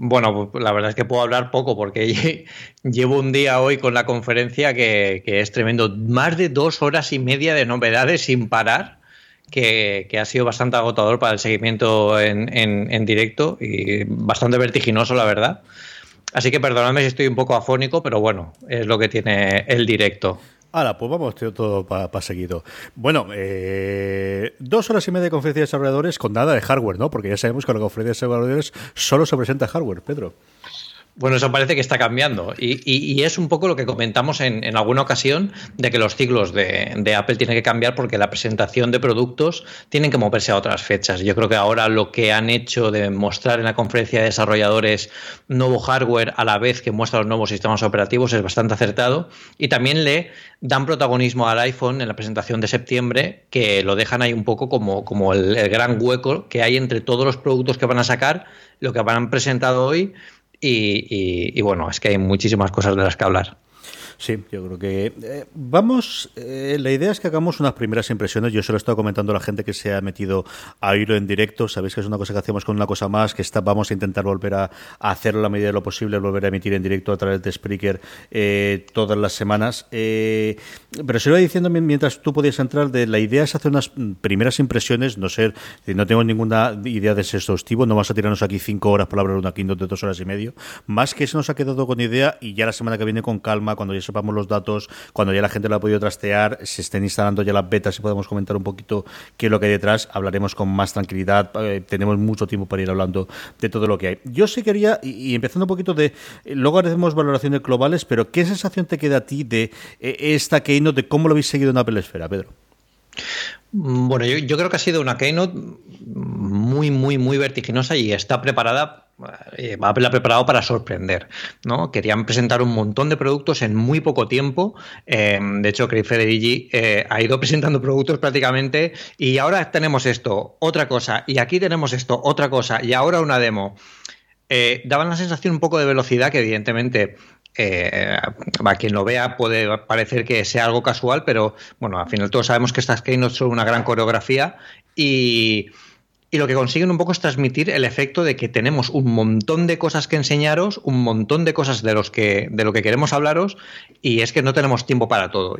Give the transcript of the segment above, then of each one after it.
Bueno, pues la verdad es que puedo hablar poco porque llevo un día hoy con la conferencia que, es tremendo. Más de dos horas y media de novedades sin parar, que, ha sido bastante agotador para el seguimiento en, en, directo y bastante vertiginoso, la verdad. Así que perdonadme si estoy un poco afónico, pero bueno, es lo que tiene el directo. Ahora, pues vamos todo para seguido. Bueno, eh, dos horas y media de conferencia de desarrolladores con nada de hardware, ¿no? Porque ya sabemos que la conferencia de desarrolladores solo se presenta hardware, Pedro. Bueno, eso parece que está cambiando. Y, es un poco lo que comentamos en, alguna ocasión de que los ciclos de, Apple tienen que cambiar porque la presentación de productos tienen que moverse a otras fechas. Yo creo que ahora lo que han hecho de mostrar en la conferencia de desarrolladores nuevo hardware a la vez que muestra los nuevos sistemas operativos es bastante acertado. Y también le dan protagonismo al iPhone en la presentación de septiembre, que lo dejan ahí un poco como, como el, el gran hueco que hay entre todos los productos que van a sacar, lo que han presentado hoy y, bueno, es que hay muchísimas cosas de las que hablar. Sí, yo creo que eh, vamos. Eh, la idea es que hagamos unas primeras impresiones. Yo se lo he estado comentando a la gente que se ha metido a oírlo en directo. Sabéis que es una cosa que hacemos con una cosa más, que está, vamos a intentar volver a, hacerlo a la medida de lo posible, volver a emitir en directo a través de Spreaker eh, todas las semanas. pero se lo iba diciendo mientras tú podías entrar, de la idea es hacer unas primeras impresiones, no ser, no tengo ninguna idea de ese exhaustivo, no vamos a tirarnos aquí cinco horas para hablar de una keynote de dos horas y medio. Más que se nos ha quedado con idea y ya la semana que viene con calma, cuando ya sepamos los datos, cuando ya la gente lo ha podido trastear, se estén instalando ya las betas y podemos comentar un poquito qué es lo que hay detrás, hablaremos con más tranquilidad, eh, tenemos mucho tiempo para ir hablando de todo lo que hay. Yo sí quería, y, empezando un poquito de, eh, luego haremos valoraciones globales, pero ¿qué sensación te queda a ti de eh, esta keynote, de cómo lo habéis seguido en Apple Esfera, Pedro? Mm, bueno, yo, creo que ha sido una keynote muy, muy, muy vertiginosa y está preparada eh, Apple ha preparado para sorprender. ¿no? Querían presentar un montón de productos en muy poco tiempo. Eh, de hecho, Craig Federighi eh, ha ido presentando productos prácticamente y ahora tenemos esto, otra cosa, y aquí tenemos esto, otra cosa, y ahora una demo. daban la sensación un poco de velocidad que evidentemente a quien lo vea puede parecer que sea algo casual, pero bueno, al final todos sabemos que estas keynotes son una gran coreografía y y lo que consiguen un poco es transmitir el efecto de que tenemos un montón de cosas que enseñaros, un montón de cosas de, los que, de lo que queremos hablaros, y es que no tenemos tiempo para todo.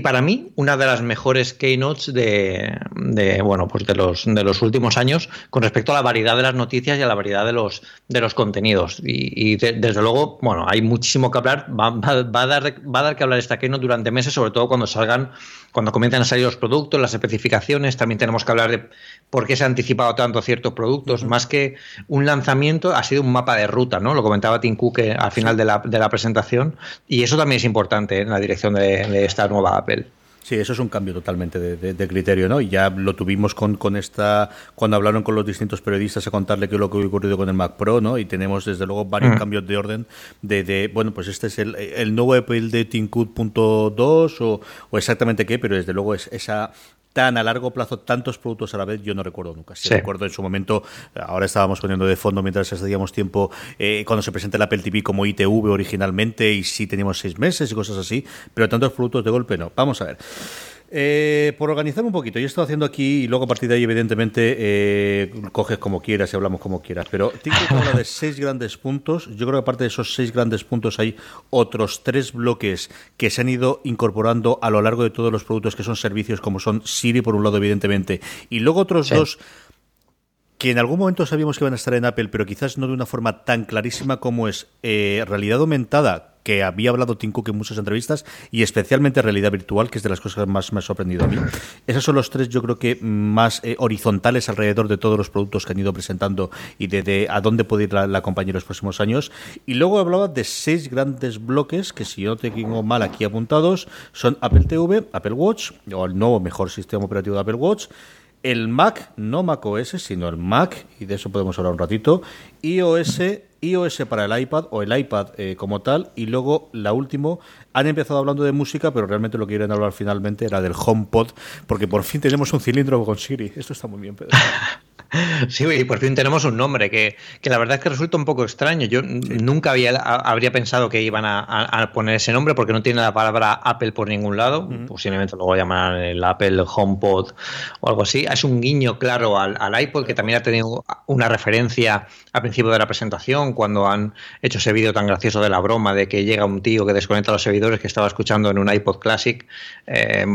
Para mí, una de las mejores keynotes de, de, bueno, pues de, los, de los últimos años con respecto a la variedad de las noticias y a la variedad de los, de los contenidos. Y, desde luego, bueno, hay muchísimo que hablar. Va, va, a dar, va a dar que hablar esta keynote durante meses, sobre todo cuando salgan, cuando comiencen a salir los productos, las especificaciones. También tenemos que hablar de por qué se ha anticipado tanto ciertos productos. Más que un lanzamiento, ha sido un mapa de ruta, ¿no? Lo comentaba Tim Cook eh, al final de la, de la presentación. Y eso también es importante en la dirección de, de esta nueva Sí, eso es un cambio totalmente de, criterio, ¿no? Y ya lo tuvimos con, con esta, cuando hablaron con los distintos periodistas a contarle qué es lo que ha ocurrido con el Mac Pro, ¿no? Y tenemos desde luego varios mm. cambios de orden de, bueno, pues este es el, el nuevo Apple de .2 o, o exactamente qué, pero desde luego es esa tan a largo plazo, tantos productos a la vez, yo no recuerdo nunca. Sí, recuerdo en su momento, ahora estábamos poniendo de fondo mientras hacíamos tiempo, eh, cuando se presenta el Apple TV como ITV originalmente, y sí teníamos seis meses y cosas así, pero tantos productos de golpe no. Vamos a ver. Eh, por organizar un poquito, yo he estado haciendo aquí y luego a partir de ahí, evidentemente, eh, coges como quieras y hablamos como quieras. Pero TikTok habla de seis grandes puntos. Yo creo que aparte de esos seis grandes puntos hay otros tres bloques que se han ido incorporando a lo largo de todos los productos que son servicios, como son Siri, por un lado, evidentemente, y luego otros dos que en algún momento sabíamos que iban a estar en Apple, pero quizás no de una forma tan clarísima como es eh, realidad aumentada, que había hablado Tim Cook en muchas entrevistas, y especialmente realidad virtual, que es de las cosas que más me ha sorprendido a mí. Esos son los tres, yo creo que más eh, horizontales alrededor de todos los productos que han ido presentando y de, a dónde puede ir la, compañía en los próximos años. Y luego hablaba de seis grandes bloques que, si yo no tengo mal aquí apuntados, son Apple TV, Apple Watch, o el nuevo mejor sistema operativo de Apple Watch, el Mac, no Mac OS, sino el Mac, y de eso podemos hablar un ratito, iOS, iOS para el iPad o el iPad eh, como tal, y luego la última, han empezado hablando de música, pero realmente lo que quieren hablar finalmente era del HomePod, porque por fin tenemos un cilindro con Siri. Esto está muy bien, Pedro. Sí, y por fin tenemos un nombre que, la verdad es que resulta un poco extraño. Yo nunca había, habría pensado que iban a, poner ese nombre porque no tiene la palabra Apple por ningún lado. Posiblemente luego llamarán el Apple HomePod o algo así. Es un guiño claro al, iPod que también ha tenido una referencia al principio de la presentación cuando han hecho ese vídeo tan gracioso de la broma de que llega un tío que desconecta los servidores que estaba escuchando en un iPod Classic. Eh,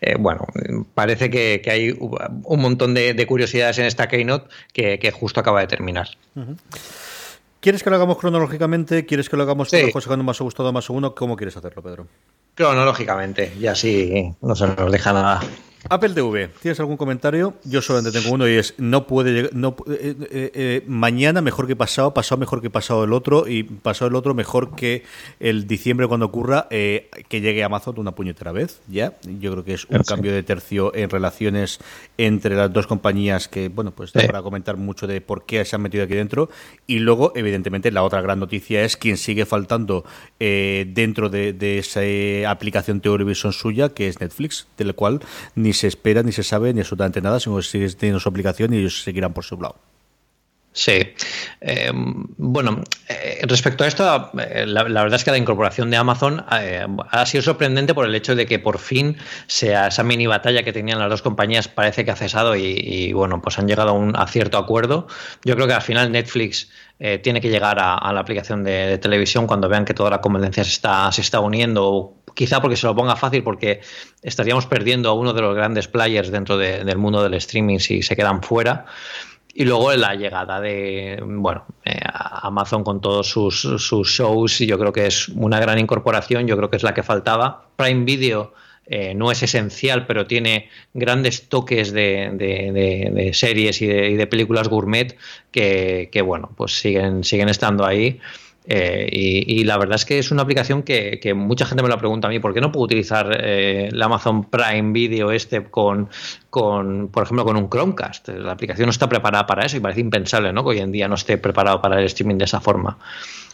eh, bueno, parece que, hay un montón de, de curiosidades en esta Keynote que, justo acaba de terminar. ¿Quieres que lo hagamos cronológicamente? ¿Quieres que lo hagamos sí. por más o gustado más uno? ¿Cómo quieres hacerlo, Pedro? Cronológicamente, y así no se nos deja nada Apple TV, ¿tienes algún comentario? Yo solamente tengo uno y es, no puede no eh, eh, eh, mañana mejor que pasado, pasado mejor que pasado el otro y pasado el otro mejor que el diciembre cuando ocurra que llegue Amazon una puñetera vez, ¿ya? Yo creo que es un cambio de tercio en relaciones entre las dos compañías que, bueno, pues para comentar mucho de por qué se han metido aquí dentro y luego, evidentemente, la otra gran noticia es quien sigue faltando dentro de, esa aplicación Television suya, que es Netflix, del cual ni se espera, ni se sabe, ni absolutamente nada, sino que sigue teniendo su aplicación y ellos seguirán por su lado. Sí. Eh, bueno, eh, respecto a esto, eh, la, verdad es que la incorporación de Amazon ha sido sorprendente por el hecho de que por fin sea esa mini batalla que tenían las dos compañías parece que ha cesado y, bueno, pues han llegado a un cierto acuerdo. Yo creo que al final Netflix tiene que llegar a, la aplicación de, televisión cuando vean que toda la competencia se está, se está uniendo quizá porque se lo ponga fácil, porque estaríamos perdiendo a uno de los grandes players dentro del mundo del streaming si se quedan fuera. Y luego la llegada de bueno eh, Amazon con todos sus, sus shows, y yo creo que es una gran incorporación, yo creo que es la que faltaba. Prime Video eh, no es esencial, pero tiene grandes toques de, series y, de, películas gourmet que, que, bueno, pues siguen, siguen estando ahí. Eh, y, la verdad es que es una aplicación que, mucha gente me lo pregunta a mí, ¿por qué no puedo utilizar eh, el Amazon Prime Video este con, con, por ejemplo, con un Chromecast? La aplicación no está preparada para eso y parece impensable ¿no? que hoy en día no esté preparado para el streaming de esa forma.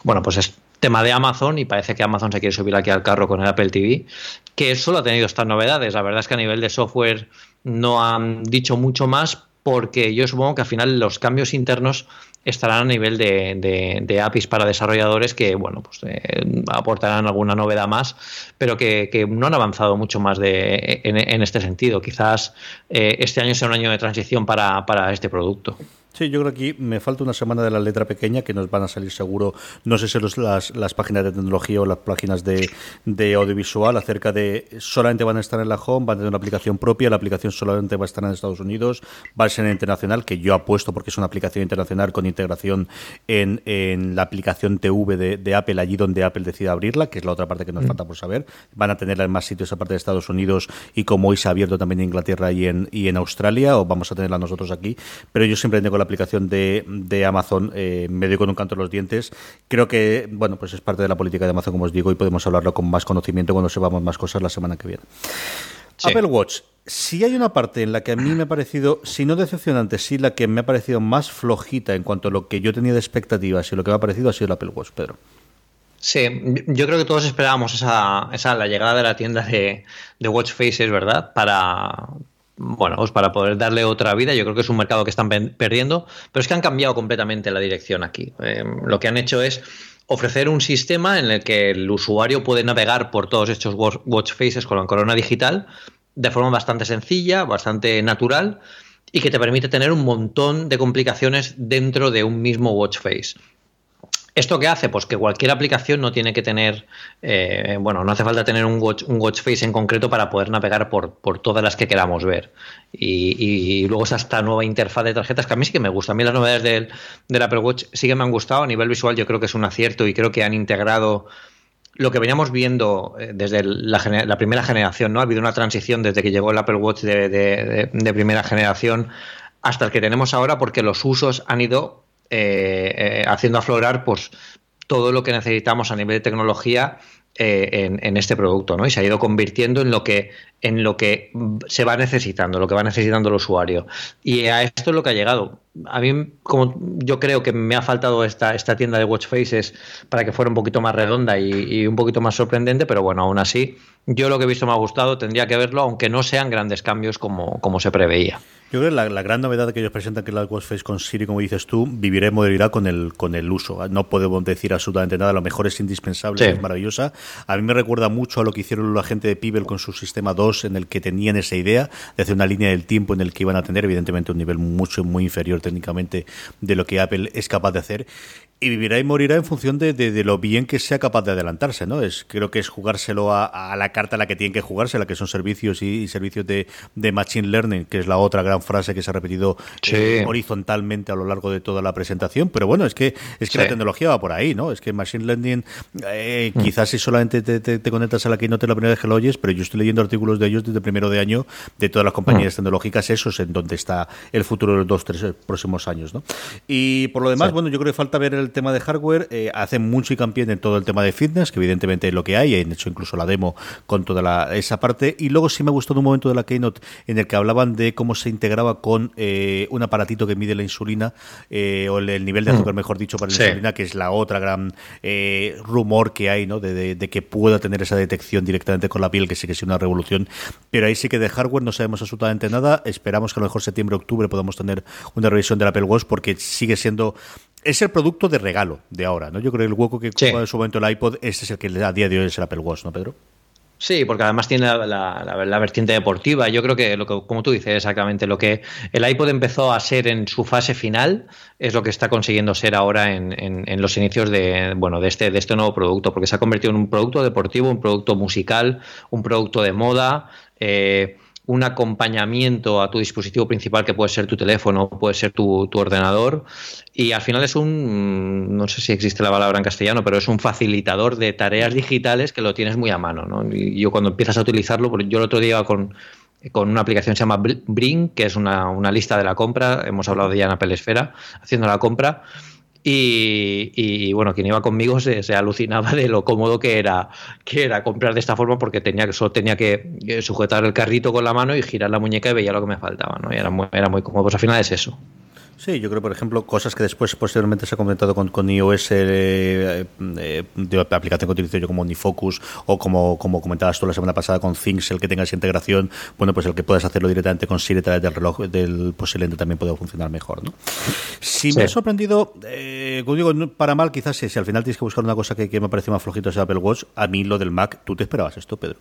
Bueno, pues es tema de Amazon y parece que Amazon se quiere subir aquí al carro con el Apple TV, que solo ha tenido estas novedades. La verdad es que a nivel de software no han dicho mucho más porque yo supongo que al final los cambios internos estarán a nivel de, APIs para desarrolladores que, bueno, pues eh, aportarán alguna novedad más, pero que, no han avanzado mucho más de, en, este sentido. Quizás eh, este año sea un año de transición para, para este producto. Sí, yo creo que aquí me falta una semana de la letra pequeña que nos van a salir seguro, no sé si las, las páginas de tecnología o las páginas de, audiovisual acerca de solamente van a estar en la home, van a tener una aplicación propia, la aplicación solamente va a estar en Estados Unidos, va a ser en internacional, que yo apuesto porque es una aplicación internacional con integración en, en la aplicación TV de, Apple, allí donde Apple decida abrirla, que es la otra parte que nos mm. falta por saber. Van a tenerla en más sitios aparte de Estados Unidos y como hoy se ha abierto también en Inglaterra y en, y en Australia, o vamos a tenerla nosotros aquí, pero yo siempre tengo la aplicación de, de Amazon eh, me doy con un canto en los dientes. Creo que, bueno, pues es parte de la política de Amazon, como os digo, y podemos hablarlo con más conocimiento cuando sepamos más cosas la semana que viene. Apple Watch. Si hay una parte en la que a mí me ha parecido, si no decepcionante, sí la que me ha parecido más flojita en cuanto a lo que yo tenía de expectativas y lo que me ha parecido ha sido el Apple Watch, Pedro. Sí, yo creo que todos esperábamos esa, esa la llegada de la tienda de, de Watch Faces, ¿verdad? Para, bueno, pues para poder darle otra vida, yo creo que es un mercado que están perdiendo, pero es que han cambiado completamente la dirección aquí. Eh, lo que han hecho es ofrecer un sistema en el que el usuario puede navegar por todos estos watch faces con la corona digital de forma bastante sencilla, bastante natural y que te permite tener un montón de complicaciones dentro de un mismo watch face. ¿Esto qué hace? Pues que cualquier aplicación no tiene que tener, eh, bueno, no hace falta tener un watch, face en concreto para poder navegar por, por todas las que queramos ver. Y, luego está esta nueva interfaz de tarjetas que a mí sí que me gusta. A mí las novedades del, del Apple Watch sí que me han gustado. A nivel visual yo creo que es un acierto y creo que han integrado lo que veníamos viendo eh, desde la, primera generación, ¿no? Ha habido una transición desde que llegó el Apple Watch de, de primera generación hasta el que tenemos ahora porque los usos han ido eh, eh, haciendo aflorar pues todo lo que necesitamos a nivel de tecnología eh, en, este producto, ¿no? Y se ha ido convirtiendo en lo que en lo que se va necesitando, lo que va necesitando el usuario. Y a esto es lo que ha llegado. A mí, como yo creo que me ha faltado esta, esta tienda de watch faces para que fuera un poquito más redonda y, y, un poquito más sorprendente, pero bueno, aún así, yo lo que he visto me ha gustado, tendría que verlo, aunque no sean grandes cambios como, como se preveía. Yo creo que la, gran novedad que ellos presentan que es la Face con Siri, como dices tú, vivirá y morirá con el, con el uso. No podemos decir absolutamente nada, lo mejor es indispensable, es maravillosa. A mí me recuerda mucho a lo que hicieron la gente de Pibel con su sistema 2, en el que tenían esa idea de hacer una línea del tiempo en el que iban a tener, evidentemente, un nivel mucho, muy inferior técnicamente de lo que Apple es capaz de hacer y vivirá y morirá en función de, de, lo bien que sea capaz de adelantarse, ¿no? Es, creo que es jugárselo a, la carta a la que tienen que jugarse, la que son servicios y, servicios de, de, Machine Learning, que es la otra gran frase que se ha repetido eh, horizontalmente a lo largo de toda la presentación. Pero bueno, es que es que la tecnología va por ahí, ¿no? Es que Machine Learning, eh, mm. quizás si solamente te, conectas a la Keynote la primera vez que lo oyes, pero yo estoy leyendo artículos de ellos desde primero de año de todas las compañías mm. tecnológicas, eso es en donde está el futuro de los dos, tres próximos años, ¿no? Y por lo demás, bueno, yo creo que falta ver el tema de hardware, eh, hacen mucho hincapié en todo el tema de fitness, que evidentemente es lo que hay, han hecho incluso la demo con toda esa parte. Y luego sí me gustó un momento de la Keynote en el que hablaban de cómo se integraba con eh, un aparatito que mide la insulina, eh, o el, nivel de azúcar, mm. mejor dicho, para la insulina, que es la otra gran rumor que hay, ¿no? De, que pueda tener esa detección directamente con la piel, que sí que es una revolución. Pero ahí sí que de hardware no sabemos absolutamente nada. Esperamos que a lo mejor septiembre, octubre podamos tener una revisión del Apple Watch, porque sigue siendo es el producto de regalo de ahora, ¿no? Yo creo que el hueco que ocupa en su momento el iPod, este es el que a día de hoy es el Apple Watch, ¿no, Pedro? Sí, porque además tiene la, vertiente deportiva. Yo creo que, lo que, como tú dices, exactamente lo que el iPod empezó a ser en su fase final es lo que está consiguiendo ser ahora en, en, los inicios de, bueno, de, este, de este nuevo producto, porque se ha convertido en un producto deportivo, un producto musical, un producto de moda. Eh, un acompañamiento a tu dispositivo principal que puede ser tu teléfono, puede ser tu, ordenador y al final es un, no sé si existe la palabra en castellano, pero es un facilitador de tareas digitales que lo tienes muy a mano. ¿no? Y yo cuando empiezas a utilizarlo, yo el otro día con, con una aplicación que se llama Bring, que es una, una lista de la compra, hemos hablado de ella en Apple Esfera, haciendo la compra, y, bueno, quien iba conmigo se, alucinaba de lo cómodo que era, que era comprar de esta forma porque tenía, solo tenía que eh, sujetar el carrito con la mano y girar la muñeca y veía lo que me faltaba, ¿no? Y era muy, era muy cómodo. Pues al final es eso. Sí, yo creo, por ejemplo, cosas que después posteriormente se ha comentado con, con iOS eh, eh, de aplicación que utilizo yo como OmniFocus o como, como comentabas tú la semana pasada con Things, el que tenga esa integración, bueno, pues el que puedas hacerlo directamente con Siri a través del reloj del posiblemente también puede funcionar mejor, ¿no? Si me ha sorprendido, eh, como digo, para mal quizás si, si, al final tienes que buscar una cosa que, que me parece más flojito es Apple Watch, a mí lo del Mac, ¿tú te esperabas esto, Pedro?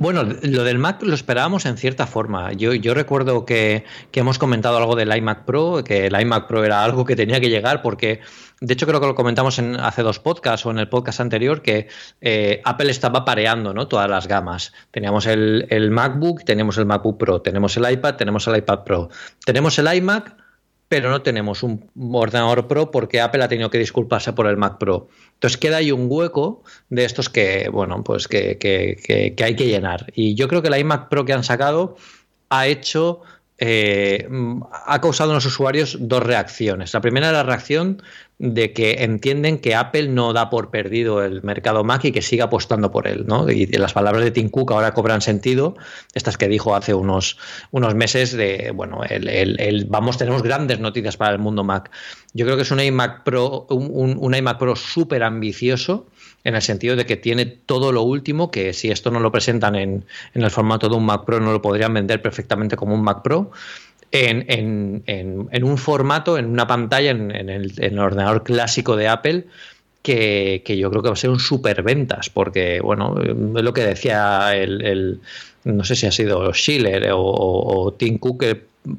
Bueno, lo del Mac lo esperábamos en cierta forma. Yo, yo recuerdo que, hemos comentado algo del iMac Pro, que el iMac Pro era algo que tenía que llegar porque, de hecho creo que lo comentamos en hace dos podcasts o en el podcast anterior, que eh, Apple estaba pareando ¿no? todas las gamas. Teníamos el, el MacBook, teníamos el MacBook Pro, tenemos el iPad, tenemos el iPad Pro, tenemos el iMac pero no tenemos un ordenador Pro porque Apple ha tenido que disculparse por el Mac Pro. Entonces queda ahí un hueco de estos que, bueno, pues que, que, que hay que llenar. Y yo creo que la iMac Pro que han sacado ha hecho eh, ha causado en los usuarios dos reacciones. La primera es la reacción de que entienden que Apple no da por perdido el mercado Mac y que sigue apostando por él. ¿no? Y las palabras de Tim Cook ahora cobran sentido, estas que dijo hace unos, unos meses de, bueno, el, vamos, tenemos grandes noticias para el mundo Mac. Yo creo que es un iMac Pro, un, un iMac Pro súper ambicioso en el sentido de que tiene todo lo último, que si esto no lo presentan en, en el formato de un Mac Pro, no lo podrían vender perfectamente como un Mac Pro. En, en, en, un formato, en una pantalla, en, el, ordenador clásico de Apple, que, que, yo creo que va a ser un superventas, porque, bueno, es lo que decía el, no sé si ha sido Schiller o, Tim Cook,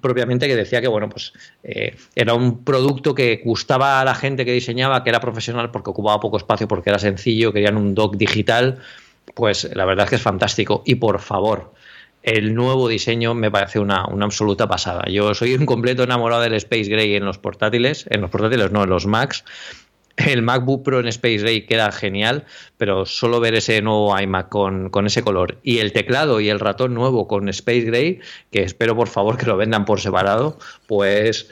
propiamente que decía que bueno pues eh, era un producto que gustaba a la gente que diseñaba que era profesional porque ocupaba poco espacio porque era sencillo querían un dock digital pues la verdad es que es fantástico y por favor el nuevo diseño me parece una, una, absoluta pasada. Yo soy un completo enamorado del Space Gray en los portátiles, en los portátiles no, en los Macs. El MacBook Pro en Space Gray queda genial, pero solo ver ese nuevo iMac con, con, ese color y el teclado y el ratón nuevo con Space Gray, que espero por favor que lo vendan por separado, pues,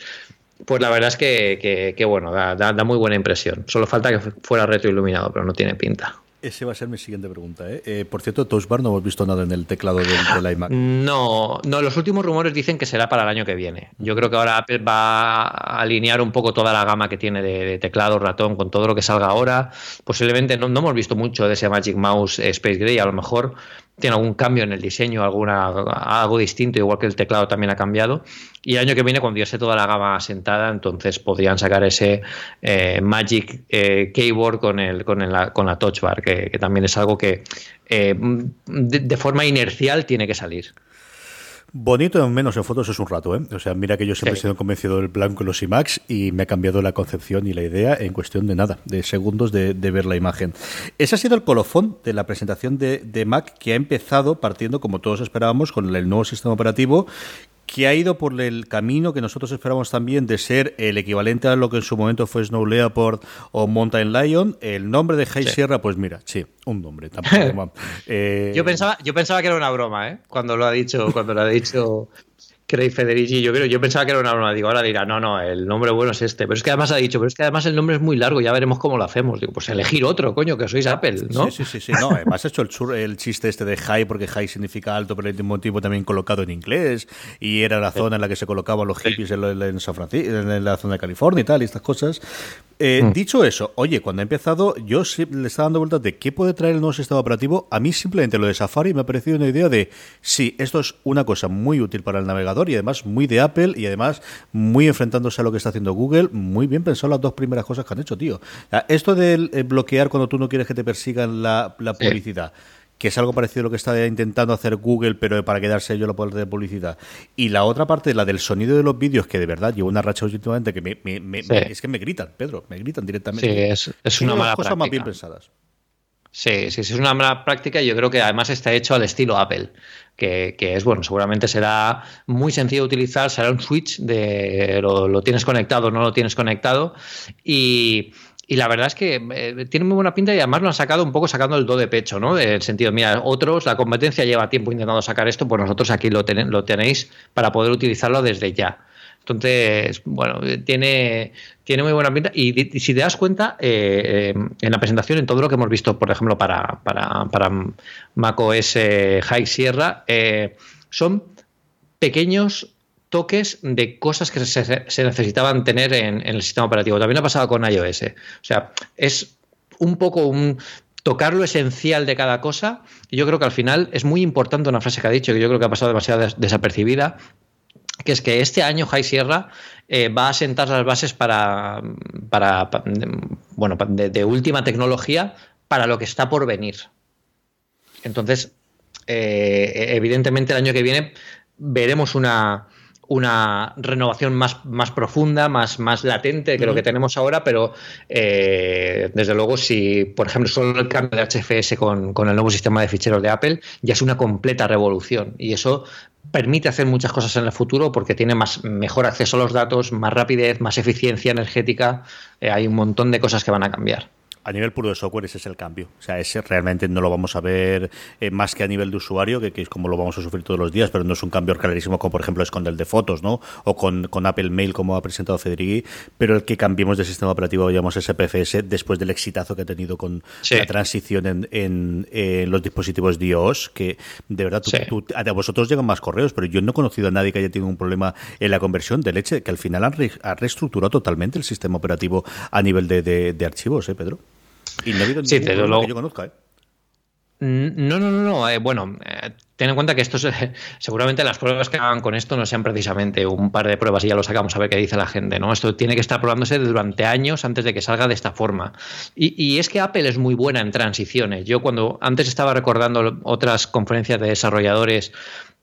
pues la verdad es que, que, que bueno, da, da, da muy buena impresión. Solo falta que fuera retroiluminado, pero no tiene pinta. Ese va a ser mi siguiente pregunta. ¿eh? Eh, por cierto, Touch Bar no hemos visto nada en el teclado del, del, iMac. No, no, los últimos rumores dicen que será para el año que viene. Yo creo que ahora Apple va a alinear un poco toda la gama que tiene de, de teclado, ratón, con todo lo que salga ahora. Posiblemente no, no, hemos visto mucho de ese Magic Mouse Space Gray. A lo mejor tiene algún cambio en el diseño, alguna, algo distinto, igual que el teclado también ha cambiado. Y el año que viene, cuando ya esté toda la gama asentada, entonces podrían sacar ese eh, Magic eh, Keyboard con, el, con, la Touch Bar, que, que, también es algo que eh, de, de forma inercial tiene que salir. Bonito, menos en fotos es un rato, ¿eh? O sea, mira que yo siempre sí. he sido convencido del blanco en los IMAX y me ha cambiado la concepción y la idea en cuestión de nada, de segundos de, de ver la imagen. Ese ha sido el colofón de la presentación de, de, Mac que ha empezado partiendo, como todos esperábamos, con el nuevo sistema operativo que ha ido por el camino que nosotros esperamos también de ser el equivalente a lo que en su momento fue Snow Leopard o Mountain Lion. El nombre de High sí. Sierra, pues mira, sí, un nombre. Tampoco, eh... yo, pensaba, yo pensaba que era una broma, ¿eh? Cuando lo ha dicho, cuando lo ha dicho Craig Federici, yo creo, yo pensaba que era una broma, digo, ahora dirá, no, no, el nombre bueno es este, pero es que además ha dicho, pero es que además el nombre es muy largo, ya veremos cómo lo hacemos, digo, pues elegir otro, coño, que sois Apple, ¿no? Sí, sí, sí, sí. no, además ha hecho el, el, chiste este de high, porque high significa alto, pero mismo tiempo también colocado en inglés, y era la zona en la que se colocaban los hippies en, en, San Francisco, en la zona de California y tal, y estas cosas. Eh, mm. Dicho eso, oye, cuando ha empezado, yo sí le estaba dando vueltas de qué puede traer el nuevo sistema operativo. A mí simplemente lo de Safari me ha parecido una idea de, sí, esto es una cosa muy útil para el navegador y además muy de Apple y además muy enfrentándose a lo que está haciendo Google. Muy bien pensado las dos primeras cosas que han hecho, tío. Esto de eh, bloquear cuando tú no quieres que te persigan la, la publicidad. Sí que es algo parecido a lo que está intentando hacer Google, pero para quedarse yo la parte de publicidad. Y la otra parte, la del sonido de los vídeos, que de verdad llevo una racha últimamente que me, me, me, sí. es que me gritan, Pedro, me gritan directamente. Sí, es, es una mala cosas más bien pensadas. Sí, sí, sí, es una mala práctica y yo creo que además está hecho al estilo Apple. Que, que, es bueno, seguramente será muy sencillo de utilizar, será un switch de lo, lo tienes conectado, no lo tienes conectado y, y la verdad es que eh, tiene muy buena pinta y además lo han sacado un poco sacando el do de pecho, ¿no? En el sentido, mira, otros, la competencia lleva tiempo intentando sacar esto, pues nosotros aquí lo, ten lo tenéis para poder utilizarlo desde ya. Entonces, bueno, tiene, tiene muy buena pinta. Y, si te das cuenta, eh, eh, en la presentación, en todo lo que hemos visto, por ejemplo, para, para, para macOS High Sierra, son pequeños toques de cosas que se, necesitaban tener en, el sistema operativo. También ha pasado con iOS. O sea, es un poco un tocar lo esencial de cada cosa. Y yo creo que al final es muy importante una frase que ha dicho, que yo creo que ha pasado demasiado des desapercibida, que es que este año High Sierra eh, va a sentar las bases para, para, bueno, de, de, última tecnología para lo que está por venir. Entonces, eh, evidentemente el año que viene veremos una, una renovación más, más profunda, más, más latente que uh -huh. lo que tenemos ahora, pero eh, desde luego si, por ejemplo, solo el cambio de HFS con, con, el nuevo sistema de ficheros de Apple ya es una completa revolución. Y eso permite hacer muchas cosas en el futuro porque tiene más, mejor acceso a los datos, más rapidez, más eficiencia energética, eh, hay un montón de cosas que van a cambiar a nivel puro de software ese es el cambio. O sea, ese realmente no lo vamos a ver eh, más que a nivel de usuario, que, que, es como lo vamos a sufrir todos los días, pero no es un cambio clarísimo como por ejemplo es con el de fotos, ¿no? O con, con Apple Mail como ha presentado Federighi, pero el que cambiemos de sistema operativo, digamos SPFS, después del exitazo que ha tenido con sí. la transición en, en, en, los dispositivos iOS, que de verdad tú, sí. tú, a vosotros llegan más correos, pero yo no he conocido a nadie que haya tenido un problema en la conversión de leche, que al final han, re, ha reestructurado totalmente el sistema operativo a nivel de, de, de archivos, ¿eh, Pedro? Y no ha habido sí, lo... que yo conozca, ¿eh? No, no, no, no. Eh, bueno, eh, ten en cuenta que esto es, eh, seguramente las pruebas que hagan con esto no sean precisamente un par de pruebas y ya lo sacamos a ver qué dice la gente, ¿no? Esto tiene que estar probándose durante años antes de que salga de esta forma. Y, y, es que Apple es muy buena en transiciones. Yo cuando antes estaba recordando otras conferencias de desarrolladores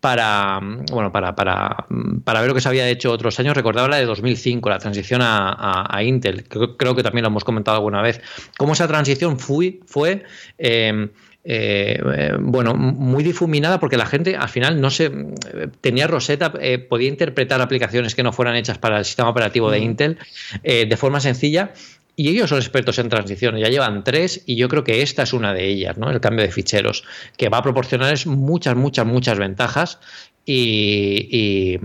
para, bueno, para, para, para, ver lo que se había hecho otros años. Recordaba la de 2005, la transición a, Intel. Creo, creo, que también lo hemos comentado alguna vez. Cómo esa transición fue, fue eh, eh, bueno, muy difuminada porque la gente al final no se tenía Rosetta, eh, podía interpretar aplicaciones que no fueran hechas para el sistema operativo de Intel eh, de forma sencilla. Y ellos son expertos en transiciones, ya llevan tres y yo creo que esta es una de ellas, ¿no? El cambio de ficheros, que va a proporcionarles muchas, muchas, muchas ventajas y,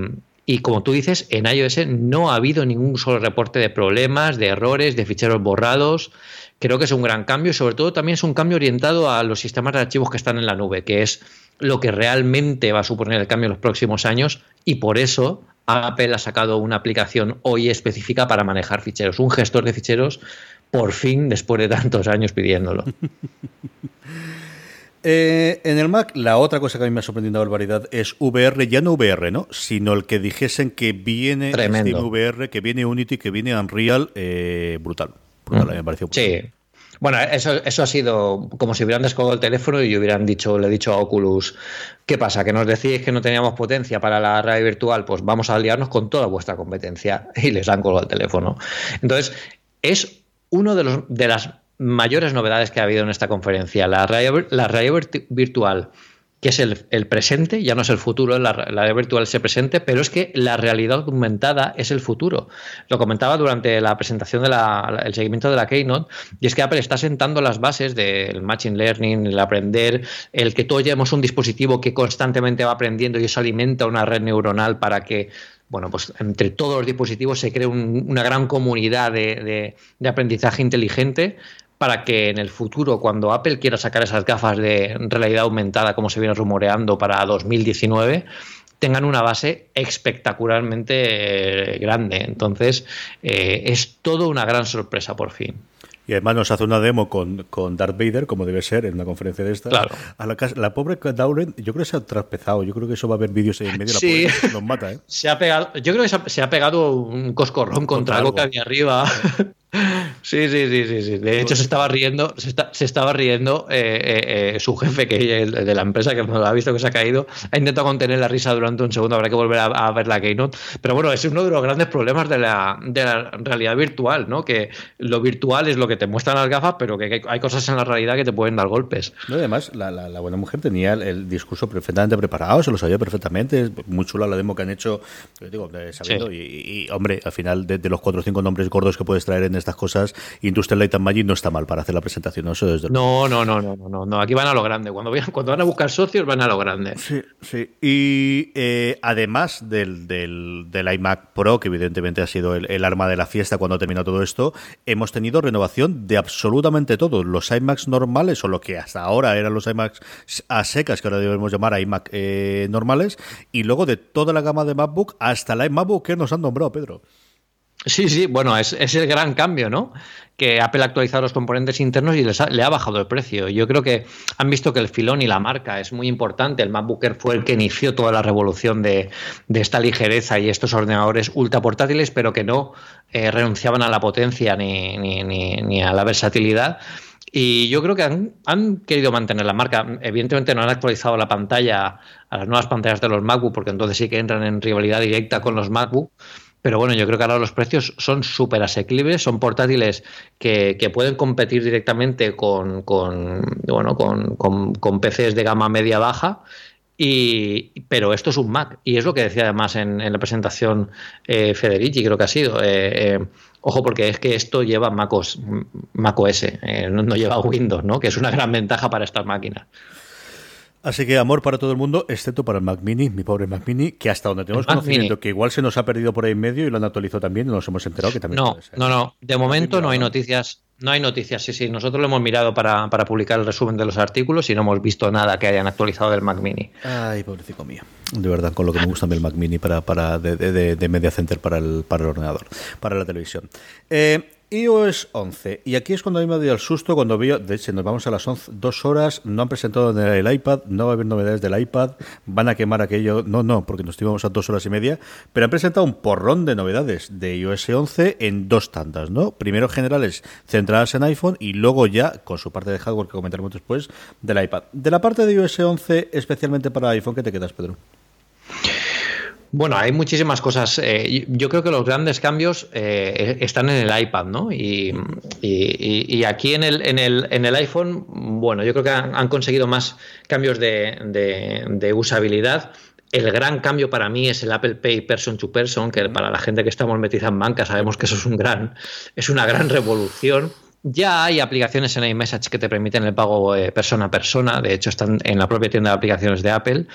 y como tú dices, en iOS no ha habido ningún solo reporte de problemas, de errores, de ficheros borrados creo que es un gran cambio y sobre todo también es un cambio orientado a los sistemas de archivos que están en la nube, que es lo que realmente va a suponer el cambio en los próximos años y por eso Apple ha sacado una aplicación hoy específica para manejar ficheros, un gestor de ficheros por fin después de tantos años pidiéndolo. Eh, en el Mac, la otra cosa que a mí me ha sorprendido una barbaridad es VR, ya no VR, ¿no? Sino el que dijesen que viene Steam VR, que viene Unity, que viene Unreal, eh, brutal. Sí. Bueno, eso, eso ha sido como si hubieran descolgado el teléfono y hubieran dicho, le he dicho a Oculus, ¿qué pasa? Que nos decís que no teníamos potencia para la realidad virtual, pues vamos a aliarnos con toda vuestra competencia y les han colgado el teléfono. Entonces, es uno de, los, de las mayores novedades que ha habido en esta conferencia. La realidad, la realidad virtual que es el, presente, ya no es el futuro, la, realidad virtual es el presente, pero es que la realidad aumentada es el futuro. Lo comentaba durante la presentación del seguimiento de la Keynote, y es que Apple está sentando las bases del Machine Learning, el aprender, el que todos llevemos un dispositivo que constantemente va aprendiendo y eso alimenta una red neuronal para que bueno, pues entre todos los dispositivos se cree una gran comunidad de, aprendizaje inteligente para que en el futuro, cuando Apple quiera sacar esas gafas de realidad aumentada, como se viene rumoreando para 2019, tengan una base espectacularmente eh, grande. Entonces, eh, es todo una gran sorpresa por fin. Y además nos hace una demo con, con Darth Vader, como debe ser, en una conferencia de esta. Claro. A la, la pobre Dauren, yo creo que se ha traspezado. Yo creo que eso va a haber vídeos ahí en medio. Sí. La pobre nos mata, ¿eh? Se ha pegado, yo creo que se ha, pegado un coscorrón contra, algo que había arriba. Sí, sí, sí, sí, sí. De hecho, se estaba riendo, se, se estaba riendo eh, eh, eh, su jefe, que de la empresa, que ha visto que se ha caído, ha intentado contener la risa durante un segundo, habrá que volver a, ver la Keynote. Pero bueno, es uno de los grandes problemas de la, de la, realidad virtual, ¿no? Que lo virtual es lo que te muestran las gafas, pero que hay cosas en la realidad que te pueden dar golpes. No, además, la, la, buena mujer tenía el, discurso perfectamente preparado, se lo sabía perfectamente, es muy chula la demo que han hecho, digo, sabiendo, y, hombre, al final, de, de los cuatro o cinco nombres gordos que puedes traer en estas cosas, Industrial Light and Magic no está mal para hacer la presentación. ¿no? Desde no, no, no, no, no, no, aquí van a lo grande. Cuando, cuando van a buscar socios, van a lo grande. Sí, sí. Y eh, además del, del, del, iMac Pro, que evidentemente ha sido el, arma de la fiesta cuando ha terminado todo esto, hemos tenido renovación de absolutamente todo. Los iMacs normales, o lo que hasta ahora eran los iMacs a secas, que ahora debemos llamar iMac eh, normales, y luego de toda la gama de MacBook hasta la MacBook que nos han nombrado, Pedro. Sí, sí, bueno, es, el gran cambio, ¿no? Que Apple ha actualizado los componentes internos y les le ha bajado el precio. Yo creo que han visto que el filón y la marca es muy importante. El MacBook Air fue el que inició toda la revolución de, esta ligereza y estos ordenadores ultra portátiles, pero que no eh, renunciaban a la potencia ni, ni, ni, a la versatilidad. Y yo creo que han, han, querido mantener la marca. Evidentemente no han actualizado la pantalla a las nuevas pantallas de los MacBook, porque entonces sí que entran en rivalidad directa con los MacBook pero bueno, yo creo que ahora los precios son súper asequibles, son portátiles que, pueden competir directamente con, con bueno, con, con, PCs de gama media-baja. Y, pero esto es un Mac, y es lo que decía además en, la presentación eh, Federici, creo que ha sido. Eh, eh, ojo, porque es que esto lleva Mac OS, Mac OS no, no, lleva Windows, ¿no? que es una gran ventaja para estas máquinas. Así que amor para todo el mundo, excepto para el Mac Mini, mi pobre Mac Mini, que hasta donde tenemos conocimiento, que igual se nos ha perdido por ahí en medio y lo han actualizado también, nos hemos enterado que también. No, no, no. De momento no hay noticias. No hay noticias, sí, sí. Nosotros lo hemos mirado para, publicar el resumen de los artículos y no hemos visto nada que hayan actualizado del Mac Mini. Ay, pobrecito mío. De verdad, con lo que me gusta el Mac Mini para, para de, de, de, Media Center para el, para el ordenador, para la televisión. Eh, iOS 11. Y aquí es cuando a mí me dio el susto cuando veo, de hecho, nos vamos a las 11, dos horas, no han presentado el iPad, no va a haber novedades del iPad, van a quemar aquello, no, no, porque nos íbamos a dos horas y media, pero han presentado un porrón de novedades de iOS 11 en dos tandas, ¿no? Primero generales centradas en iPhone y luego ya, con su parte de hardware que comentaremos después, del iPad. De la parte de iOS 11, especialmente para iPhone, ¿qué te quedas, Pedro? Bueno, hay muchísimas cosas. Eh, yo creo que los grandes cambios eh, están en el iPad, ¿no? Y, aquí en el, iPhone, bueno, yo creo que han, conseguido más cambios de, usabilidad. El gran cambio para mí es el Apple Pay person to person, que para la gente que estamos metida en banca sabemos que eso es un gran, es una gran revolución. Ya hay aplicaciones en iMessage que te permiten el pago eh, persona a persona, de hecho están en la propia tienda de aplicaciones de Apple,